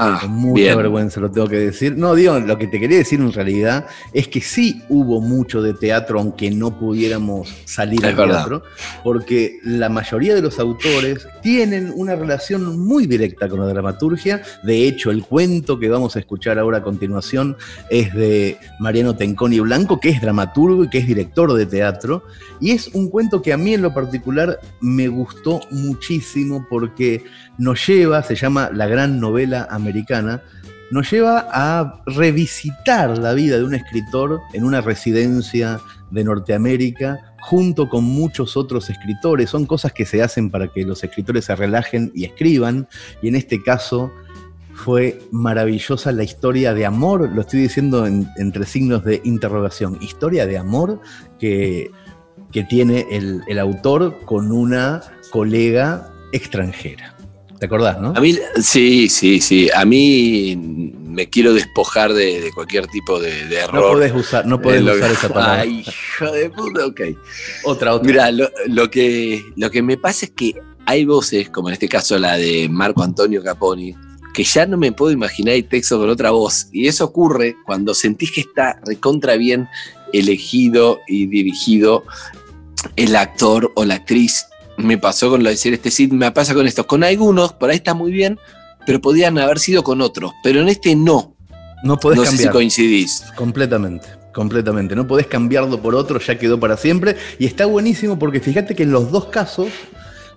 Ah, Con mucha bien. vergüenza lo tengo que decir. No, digo, lo que te quería decir en realidad es que sí hubo mucho de teatro, aunque no pudiéramos salir al teatro, porque la mayoría de los autores tienen una relación muy directa con la dramaturgia. De hecho, el cuento que vamos a escuchar ahora a continuación es de Mariano Tenconi Blanco, que es dramaturgo y que es director de teatro. Y es un cuento que a mí en lo particular me gustó muchísimo porque nos lleva, se llama La Gran Novela Americana, nos lleva a revisitar la vida de un escritor en una residencia de Norteamérica junto con muchos otros escritores. Son cosas que se hacen para que los escritores se relajen y escriban. Y en este caso fue maravillosa la historia de amor, lo estoy diciendo en- entre signos de interrogación, historia de amor que que tiene el autor con una colega extranjera. ¿Te acordás, no? A mí, sí, sí, sí. A mí me quiero despojar de, de cualquier tipo de, de error. No podés usar, no podés Eh, usar esa palabra. Ay, hijo de puta, ok. Otra, otra. Mira, lo, lo que, lo que me pasa es que hay voces, como en este caso la de Marco Antonio Caponi, que ya no me puedo imaginar el texto con otra voz. Y eso ocurre cuando sentís que está recontra bien elegido y dirigido el actor o la actriz. Me pasó con lo de ser este Cid, me pasa con estos. Con algunos, por ahí está muy bien, pero podían haber sido con otros. Pero en este no. No podés no sé si cambiar. coincidís. Completamente, completamente. No podés cambiarlo por otro, ya quedó para siempre. Y está buenísimo porque fíjate que en los dos casos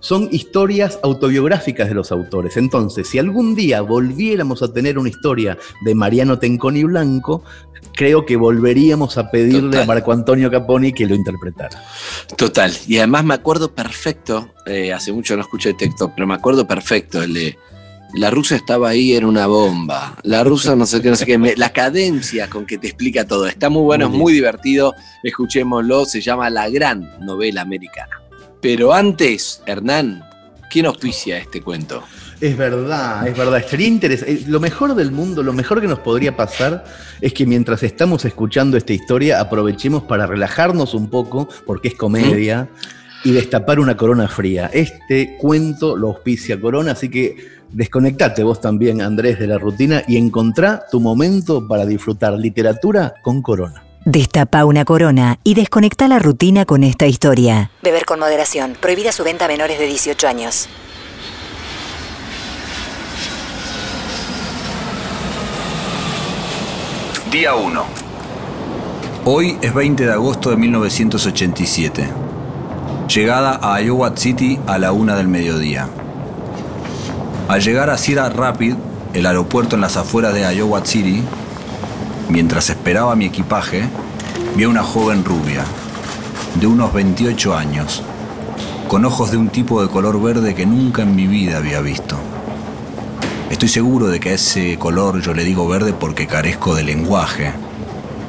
son historias autobiográficas de los autores. Entonces, si algún día volviéramos a tener una historia de Mariano Tenconi Blanco, creo que volveríamos a pedirle Total. a Marco Antonio Caponi que lo interpretara. Total. Y además me acuerdo perfecto, eh, hace mucho no escuché el texto, pero me acuerdo perfecto el de la rusa estaba ahí, era una bomba. La rusa no sé qué, no sé qué. me- la cadencia con que te explica todo. Está muy bueno, Muy es muy divertido. Escuchémoslo, se llama La Gran Novela Americana. Pero antes, Hernán, ¿quién auspicia este cuento? Es verdad, es verdad. Sería interesante. Lo mejor del mundo, lo mejor que nos podría pasar es que mientras estamos escuchando esta historia, aprovechemos para relajarnos un poco, porque es comedia, y destapar una corona fría. Este cuento lo auspicia Corona, así que desconectate vos también, Andrés, de la rutina y encontrá tu momento para disfrutar literatura con Corona. Destapa una corona y desconecta la rutina con esta historia. Beber con moderación. Prohibida su venta a menores de 18 años. Día 1. Hoy es 20 de agosto de 1987. Llegada a Iowa City a la una del mediodía. Al llegar a Cedar Rapid, el aeropuerto en las afueras de Iowa City, mientras esperaba mi equipaje, vi a una joven rubia, de unos 28 años, con ojos de un tipo de color verde que nunca en mi vida había visto. Estoy seguro de que a ese color yo le digo verde porque carezco de lenguaje,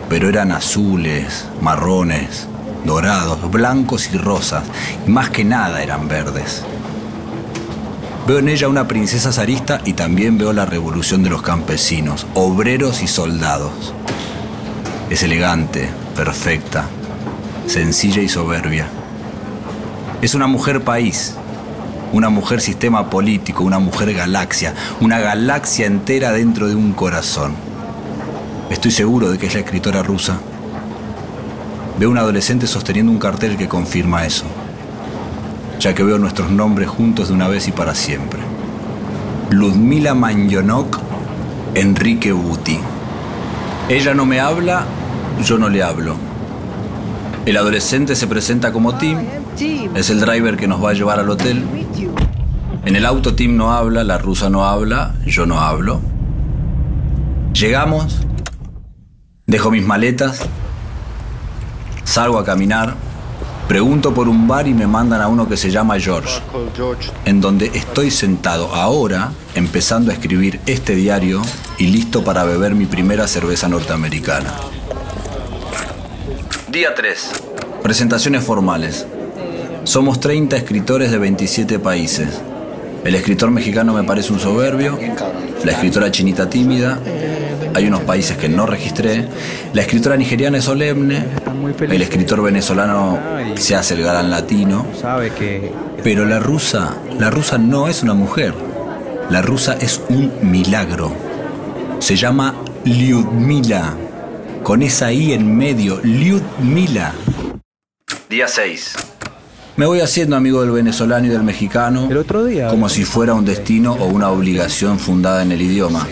pero eran azules, marrones, dorados, blancos y rosas, y más que nada eran verdes. Veo en ella una princesa zarista y también veo la revolución de los campesinos, obreros y soldados. Es elegante, perfecta, sencilla y soberbia. Es una mujer país, una mujer sistema político, una mujer galaxia, una galaxia entera dentro de un corazón. Estoy seguro de que es la escritora rusa. Veo un adolescente sosteniendo un cartel que confirma eso, ya que veo nuestros nombres juntos de una vez y para siempre. Ludmila Manjonok, Enrique Buti. Ella no me habla, yo no le hablo. El adolescente se presenta como Tim, es el driver que nos va a llevar al hotel. En el auto Tim no habla, la rusa no habla, yo no hablo. Llegamos, dejo mis maletas, salgo a caminar, pregunto por un bar y me mandan a uno que se llama George, en donde estoy sentado ahora empezando a escribir este diario y listo para beber mi primera cerveza norteamericana. Día 3. Presentaciones formales. Somos 30 escritores de 27 países. El escritor mexicano me parece un soberbio, la escritora chinita tímida, hay unos países que no registré, la escritora nigeriana es solemne, el escritor venezolano se hace el galán latino, pero la rusa, la rusa no es una mujer, la rusa es un milagro. Se llama Lyudmila, con esa I en medio, Lyudmila. Día 6. Me voy haciendo amigo del venezolano y del mexicano, como si fuera un destino o una obligación fundada en el idioma.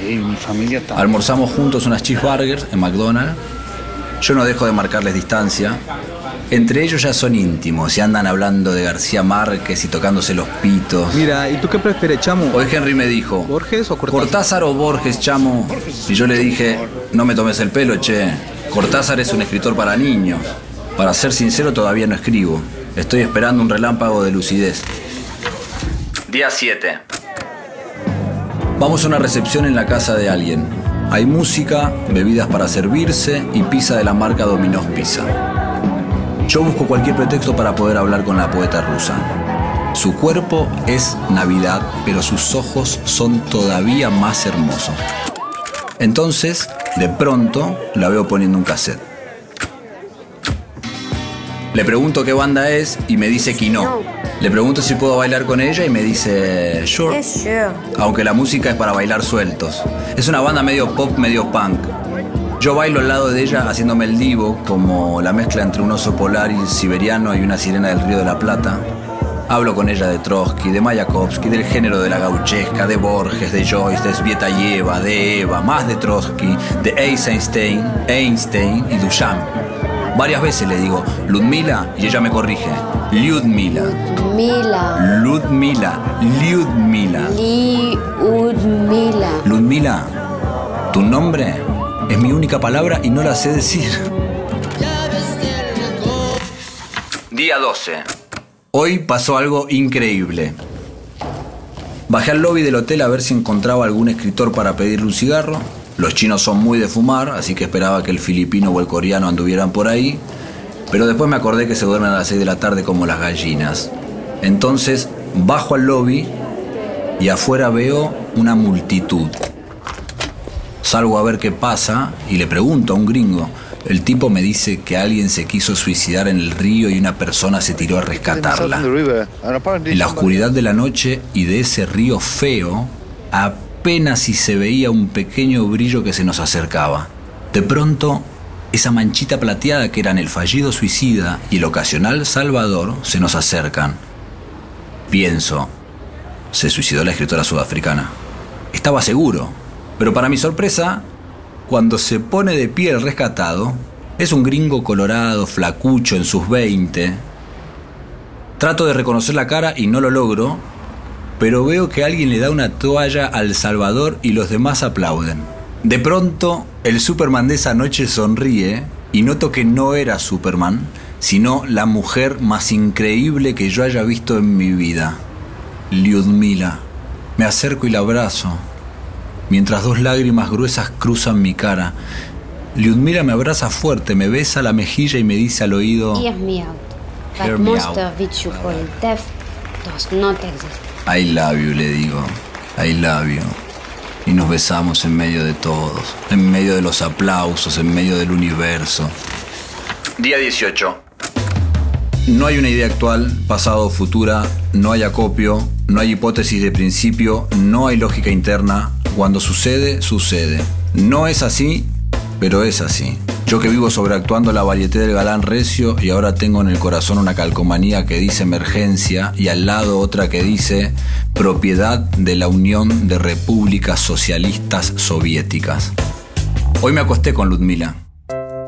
Almorzamos juntos unas cheeseburgers en McDonald's. Yo no dejo de marcarles distancia. Entre ellos ya son íntimos y andan hablando de García Márquez y tocándose los pitos. Mira, ¿y tú qué prefieres, chamo? Hoy Henry me dijo, ¿Borges o Cortázar? Cortázar o Borges, chamo. Y yo le dije, no me tomes el pelo, che. Cortázar es un escritor para niños. Para ser sincero, todavía no escribo. Estoy esperando un relámpago de lucidez. Día 7. Vamos a una recepción en la casa de alguien. Hay música, bebidas para servirse y pizza de la marca Domino's Pizza. Yo busco cualquier pretexto para poder hablar con la poeta rusa. Su cuerpo es Navidad, pero sus ojos son todavía más hermosos. Entonces, de pronto, la veo poniendo un cassette. Le pregunto qué banda es y me dice que no. Le pregunto si puedo bailar con ella y me dice sure. Aunque la música es para bailar sueltos. Es una banda medio pop, medio punk. Yo bailo al lado de ella haciéndome el divo, como la mezcla entre un oso polar y siberiano y una sirena del Río de la Plata. Hablo con ella de Trotsky, de Mayakovsky, del género de la gauchesca, de Borges, de Joyce, de Svietayeva, de Eva, más de Trotsky, de Eisenstein, Einstein y Duchamp. Varias veces le digo Ludmila y ella me corrige. Lyudmila. Mila. Ludmila. Lyudmila. Liudmila. Ludmila, tu nombre es mi única palabra y no la sé decir. Día 12. Hoy pasó algo increíble. Bajé al lobby del hotel a ver si encontraba algún escritor para pedirle un cigarro. Los chinos son muy de fumar, así que esperaba que el filipino o el coreano anduvieran por ahí. Pero después me acordé que se duermen a las 6 de la tarde como las gallinas. Entonces bajo al lobby y afuera veo una multitud. Salgo a ver qué pasa y le pregunto a un gringo. El tipo me dice que alguien se quiso suicidar en el río y una persona se tiró a rescatarla. En la oscuridad de la noche y de ese río feo, apenas si se veía un pequeño brillo que se nos acercaba. De pronto, esa manchita plateada que eran el fallido suicida y el ocasional salvador se nos acercan. Pienso, se suicidó la escritora sudafricana. Estaba seguro, pero para mi sorpresa, cuando se pone de pie el rescatado, es un gringo colorado, flacucho en sus 20. Trato de reconocer la cara y no lo logro, pero veo que alguien le da una toalla al Salvador y los demás aplauden. De pronto, el Superman de esa noche sonríe y noto que no era Superman, sino la mujer más increíble que yo haya visto en mi vida, Lyudmila. Me acerco y la abrazo, mientras dos lágrimas gruesas cruzan mi cara. Lyudmila me abraza fuerte, me besa la mejilla y me dice al oído, Hear me out. But most of you call death does not exist. I love you, le digo, I love you. Y nos besamos en medio de todos, en medio de los aplausos, en medio del universo. Día 18. No hay una idea actual, pasado o futura, no hay acopio, no hay hipótesis de principio, no hay lógica interna. Cuando sucede, sucede. No es así, pero es así. Yo que vivo sobreactuando la varieté del galán recio y ahora tengo en el corazón una calcomanía que dice emergencia y al lado otra que dice propiedad de la Unión de Repúblicas Socialistas Soviéticas. Hoy me acosté con Ludmila.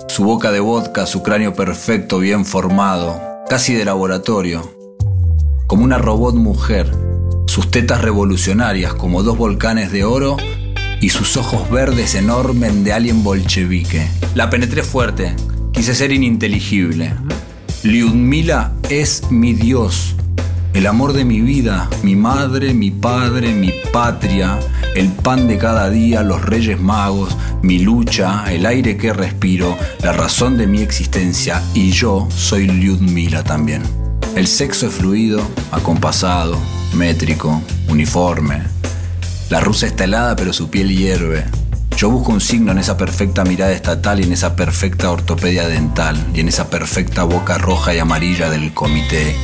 Su boca de vodka, su cráneo perfecto, bien formado, casi de laboratorio, como una robot mujer, sus tetas revolucionarias como dos volcanes de oro y sus ojos verdes enormes de alien bolchevique. La penetré fuerte, quise ser ininteligible. Lyudmila es mi Dios, el amor de mi vida, mi madre, mi padre, mi patria, el pan de cada día, los reyes magos, mi lucha, el aire que respiro, la razón de mi existencia y yo soy Lyudmila también. El sexo es fluido, acompasado, métrico, uniforme. La rusa está helada pero su piel hierve. Yo busco un signo en esa perfecta mirada estatal y en esa perfecta ortopedia dental y en esa perfecta boca roja y amarilla del comité,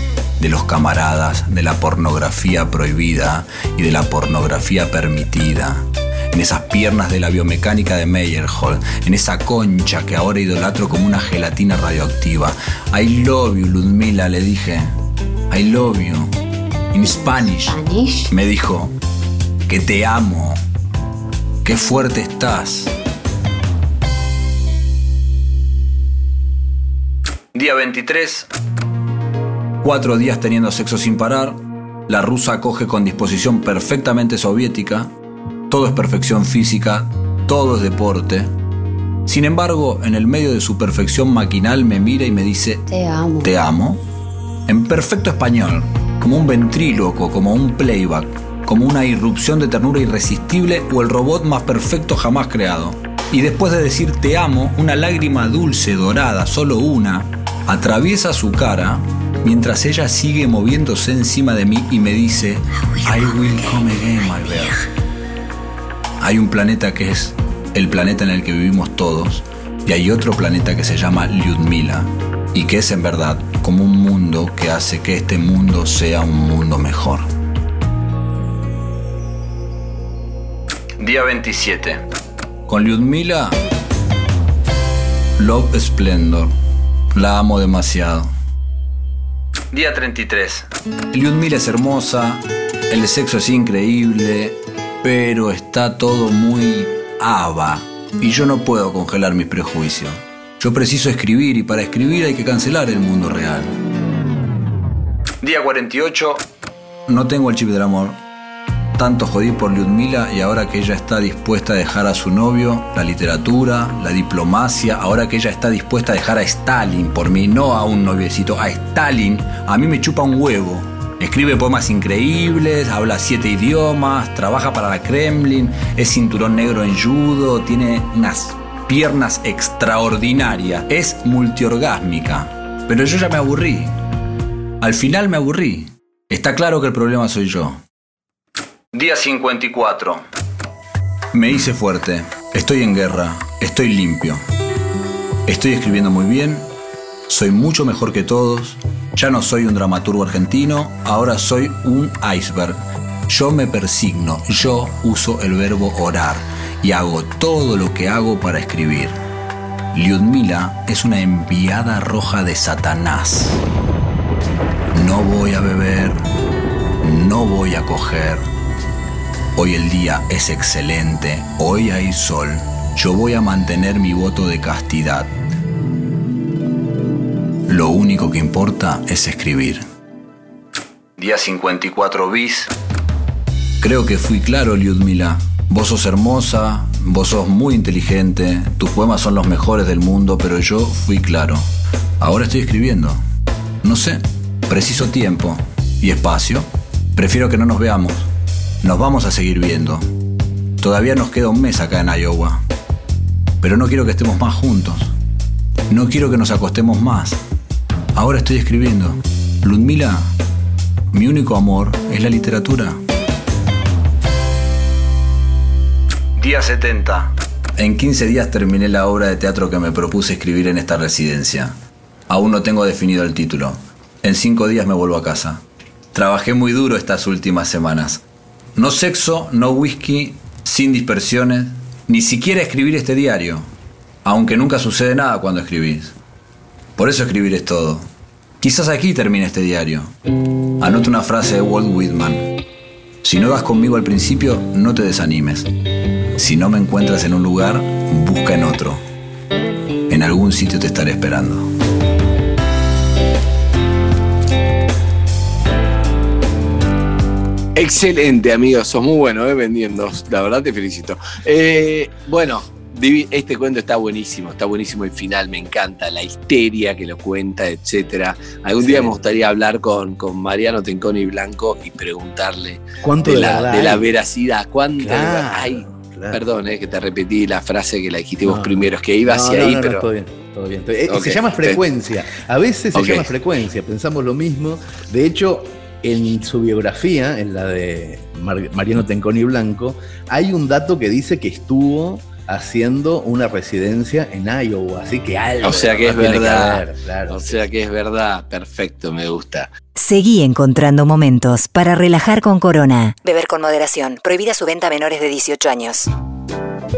de los camaradas, de la pornografía prohibida y de la pornografía permitida. En esas piernas de la biomecánica de Meyerhold, en esa concha que ahora idolatro como una gelatina radioactiva. I love you, Ludmila, le dije. I love you. In Spanish. Me dijo que te amo. Qué fuerte estás. Día 23. Cuatro días teniendo sexo sin parar. La rusa acoge con disposición perfectamente soviética. Todo es perfección física. Todo es deporte. Sin embargo, en el medio de su perfección maquinal me mira y me dice, Te amo. te amo. En perfecto español, como un ventríloco, como un playback, como una irrupción de ternura irresistible o el robot más perfecto jamás creado. Y después de decir te amo, una lágrima dulce, dorada, solo una, atraviesa su cara mientras ella sigue moviéndose encima de mí y me dice, I will come again, my bear. Hay un planeta que es el planeta en el que vivimos todos y hay otro planeta que se llama Lyudmila y que es en verdad como un mundo que hace que este mundo sea un mundo mejor. Día 27. Con Lyudmila, Love Splendor. La amo demasiado. Día 33. Lyudmila es hermosa, el sexo es increíble, pero está todo muy ava y yo no puedo congelar mis prejuicios. Yo preciso escribir y para escribir hay que cancelar el mundo real. Día 48. No tengo el chip del amor. Tanto jodí por Lyudmila y ahora que ella está dispuesta a dejar a su novio, la literatura, la diplomacia, ahora que ella está dispuesta a dejar a Stalin por mí, no a un noviecito, a Stalin, a mí me chupa un huevo. Escribe poemas increíbles, habla siete idiomas, trabaja para la Kremlin, es cinturón negro en judo, tiene unas piernas extraordinarias, es multiorgásmica. Pero yo ya me aburrí. Al final me aburrí. Está claro que el problema soy yo. Día 54. Me hice fuerte. Estoy en guerra. Estoy limpio. Estoy escribiendo muy bien. Soy mucho mejor que todos. Ya no soy un dramaturgo argentino. Ahora soy un iceberg. Yo me persigno. Yo uso el verbo orar. Y hago todo lo que hago para escribir. Lyudmila es una enviada roja de Satanás. No voy a beber. No voy a coger. Hoy el día es excelente, hoy hay sol. Yo voy a mantener mi voto de castidad. Lo único que importa es escribir. Día 54 bis. Creo que fui claro, Lyudmila. Vos sos hermosa, vos sos muy inteligente, tus poemas son los mejores del mundo, pero yo fui claro. Ahora estoy escribiendo. No sé, preciso tiempo y espacio. Prefiero que no nos veamos. Nos vamos a seguir viendo. Todavía nos queda un mes acá en Iowa. Pero no quiero que estemos más juntos. No quiero que nos acostemos más. Ahora estoy escribiendo. Ludmila, mi único amor es la literatura. Día 70. En 15 días terminé la obra de teatro que me propuse escribir en esta residencia. Aún no tengo definido el título. En 5 días me vuelvo a casa. Trabajé muy duro estas últimas semanas. No sexo, no whisky, sin dispersiones, ni siquiera escribir este diario, aunque nunca sucede nada cuando escribís. Por eso escribir es todo. Quizás aquí termine este diario. Anoto una frase de Walt Whitman. Si no vas conmigo al principio, no te desanimes. Si no me encuentras en un lugar, busca en otro. En algún sitio te estaré esperando. Excelente, amigos. Sos muy bueno, ¿eh? Vendiendo. La verdad te felicito. Eh, bueno, este cuento está buenísimo. Está buenísimo el final. Me encanta la histeria que lo cuenta, etcétera. Algún día me gustaría hablar con, con Mariano Tenconi Blanco y preguntarle ¿Cuánto de, la, de la veracidad. ¿Cuánto Claro, hay? claro. Perdón, eh, que te repetí la frase que la dijiste vos No. primero, es que iba No, hacia no, ahí, pero. todo bien, todo bien. Eh, Ok, Se llama frecuencia. A veces se llama frecuencia, pensamos lo mismo. De hecho, en su biografía, en la de Mar- Mariano Tenconi Blanco, hay un dato que dice que estuvo haciendo una residencia en Iowa, así que algo. O sea que es verdad. haber, claro. O sea que es verdad. Perfecto, me gusta. Seguí encontrando momentos para relajar con Corona. Beber con moderación. Prohibida su venta a menores de 18 años.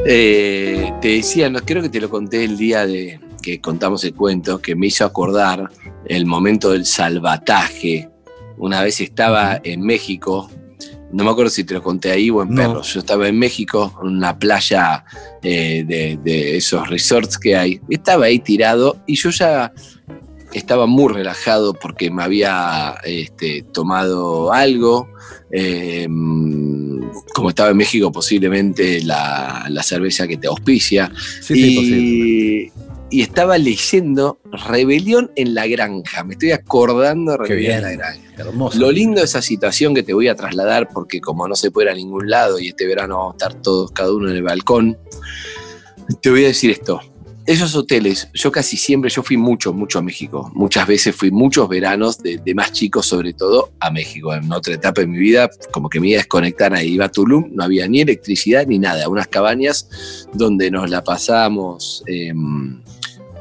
Eh, te decía, no, creo que te lo conté el día de que contamos el cuento, que me hizo acordar el momento del salvataje. Una vez estaba en México, no me acuerdo si te lo conté ahí o en No. Perros. Yo estaba en México, en una playa eh, de, de esos resorts que hay. Estaba ahí tirado y yo ya estaba muy relajado porque me había este, tomado algo. eh, como estaba en México, posiblemente la, la cerveza que te auspicia. Sí, sí, y, posible. Y estaba leyendo Rebelión en la Granja. Me estoy acordando de Rebelión en la Granja. Hermoso. Lo lindo de esa situación que te voy a trasladar, porque como no se puede ir a ningún lado y este verano vamos a estar todos, cada uno en el balcón, te voy a decir esto. esos hoteles, yo casi siempre, yo fui mucho, mucho a México. Muchas veces fui muchos veranos de, de más chicos, sobre todo a México. En otra etapa de mi vida, como que me iba a desconectar ahí. Iba a Tulum, no había ni electricidad ni nada. Unas cabañas donde nos la pasábamos em,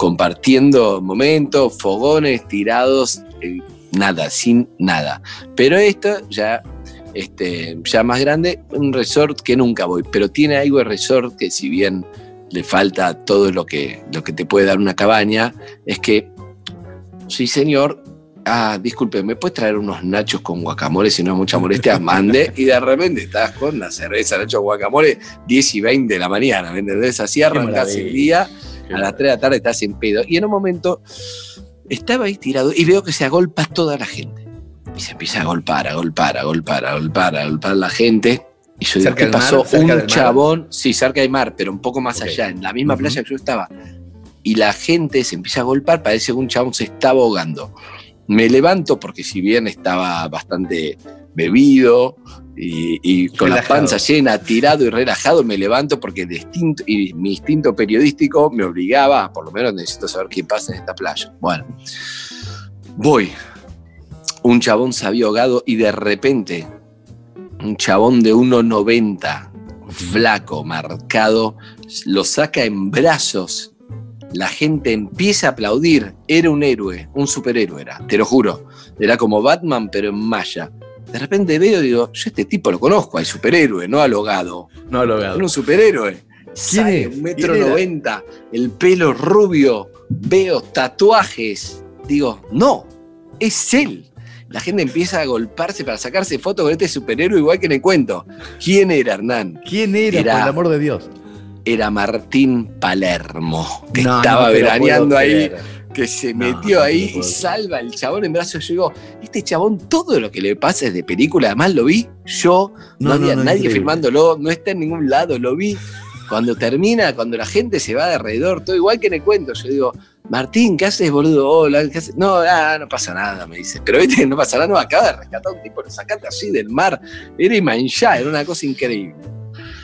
compartiendo momentos, fogones, tirados, eh, nada, sin nada. Pero esto ya este, ya más grande, un resort que nunca voy, pero tiene algo de resort que si bien le falta todo lo que, lo que te puede dar una cabaña, es que, sí señor, ah, disculpe, ¿me puedes traer unos nachos con guacamole si no es mucha molestia? Mande, y de repente estás con la cerveza, nachos guacamole, 10 y 20 de la mañana, ¿me entendés? Así maravilla. el día, a las 3 de la tarde estás en pedo. Y en un momento estaba ahí tirado y veo que se agolpa toda la gente. Y se empieza a golpar, a golpar, a golpar, a golpar, a golpar la gente. Y yo digo, ¿Cerca ¿qué pasó? ¿Cerca del Un chabón, sí, cerca del mar, pero un poco más allá, en la misma Ujú. playa que yo estaba. Y la gente se empieza a golpar, parece que un chabón se estaba ahogando. Me levanto porque si bien estaba bastante bebido y, y con la panza llena, tirado y relajado, me levanto porque el instinto, y mi instinto periodístico me obligaba, por lo menos necesito saber qué pasa en esta playa. Bueno, voy. Un chabón se había ahogado y de repente un chabón de 1,90, flaco, marcado, lo saca en brazos. La gente empieza a aplaudir. Era un héroe, un superhéroe era, te lo juro. Era como Batman, pero en malla. De repente veo y digo, yo este tipo lo conozco, al superhéroe, no al ahogado. No veo. Era un superhéroe. ¿Quién Sale un metro noventa, el pelo rubio, veo tatuajes. Digo, no, es él. La gente empieza a golparse para sacarse fotos con este superhéroe igual que en el cuento. ¿Quién era Hernán? ¿Quién era, Era- por el amor de Dios? Era Martín Palermo, que No, estaba no veraneando ahí, creer. Que se No, metió no ahí y salva al chabón en brazos. Yo digo, este chabón, todo lo que le pasa es de película, además lo vi yo, no, había nadie filmándolo, no está en ningún lado, lo vi. Cuando termina, cuando la gente se va de alrededor, todo igual que en el cuento, yo digo, Martín, ¿qué haces, boludo? Hola, ¿qué haces? No, ah, no pasa nada, me dice. Pero viste, no pasa nada, no acaba de rescatar a un tipo, lo sacaste así del mar. Era Imanjá, era una cosa increíble.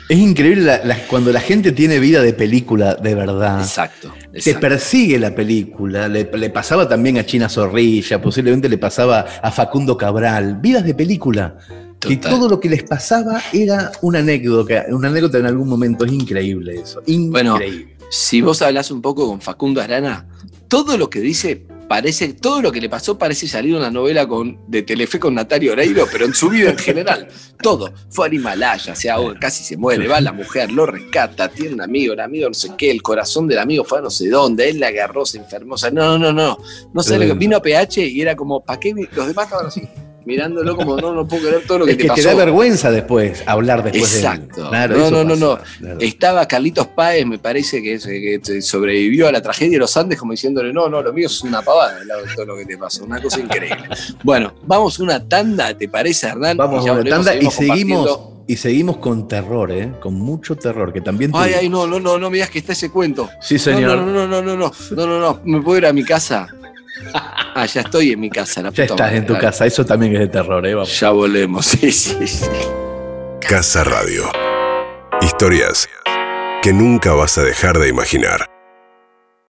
Es increíble la- la- cuando la gente tiene vida de película de verdad. Exacto. Te persigue la película, le, le pasaba también a China Zorrilla, posiblemente le pasaba a Facundo Cabral, vidas de película. Total. todo lo que les pasaba era una anécdota, una anécdota en algún momento, es increíble eso, Bueno, increíble. si vos hablas un poco con Facundo Arana, todo lo que dice parece, todo lo que le pasó parece salir una novela con, de Telefe con Natalia Oreiro, pero en su vida en general. Todo. Fue al Himalaya, se ahoga, casi se muere, va la mujer, lo rescata, tiene un amigo, el amigo no sé qué, el corazón del amigo fue a no sé dónde, él la agarró, se enfermó. O sea, no, no, no, no. No sé, vino a PH y era como, ¿para qué? vi-?" Los demás estaban así, mirándolo como, no, no puedo creer todo lo que es te que pasó. te da vergüenza después hablar después de Exacto. Claro, no, no, no, no. de. Estaba Carlitos Páez, me parece que, que te- sobrevivió a la tragedia de los Andes, como diciéndole, no, no, lo mío es una pavada al lado de todo lo que te pasó. Una cosa increíble. bueno, vamos a una tanda, ¿te parece, Hernán? Vamos a una volvemos, tanda y seguimos y seguimos con terror, ¿eh? con mucho terror, que también Ay, ay, no, no, no, no me digas que está ese cuento. Sí, señor. No, no, no, no, no, no, no, no, no, me puedo ir a mi casa. Ah, ya estoy en mi casa, la Ya puta estás madre, en tu dale. casa, eso también es de terror, ¿eh? Vamos. Ya volvemos, sí, sí, sí. Casa Radio. Historias que nunca vas a dejar de imaginar.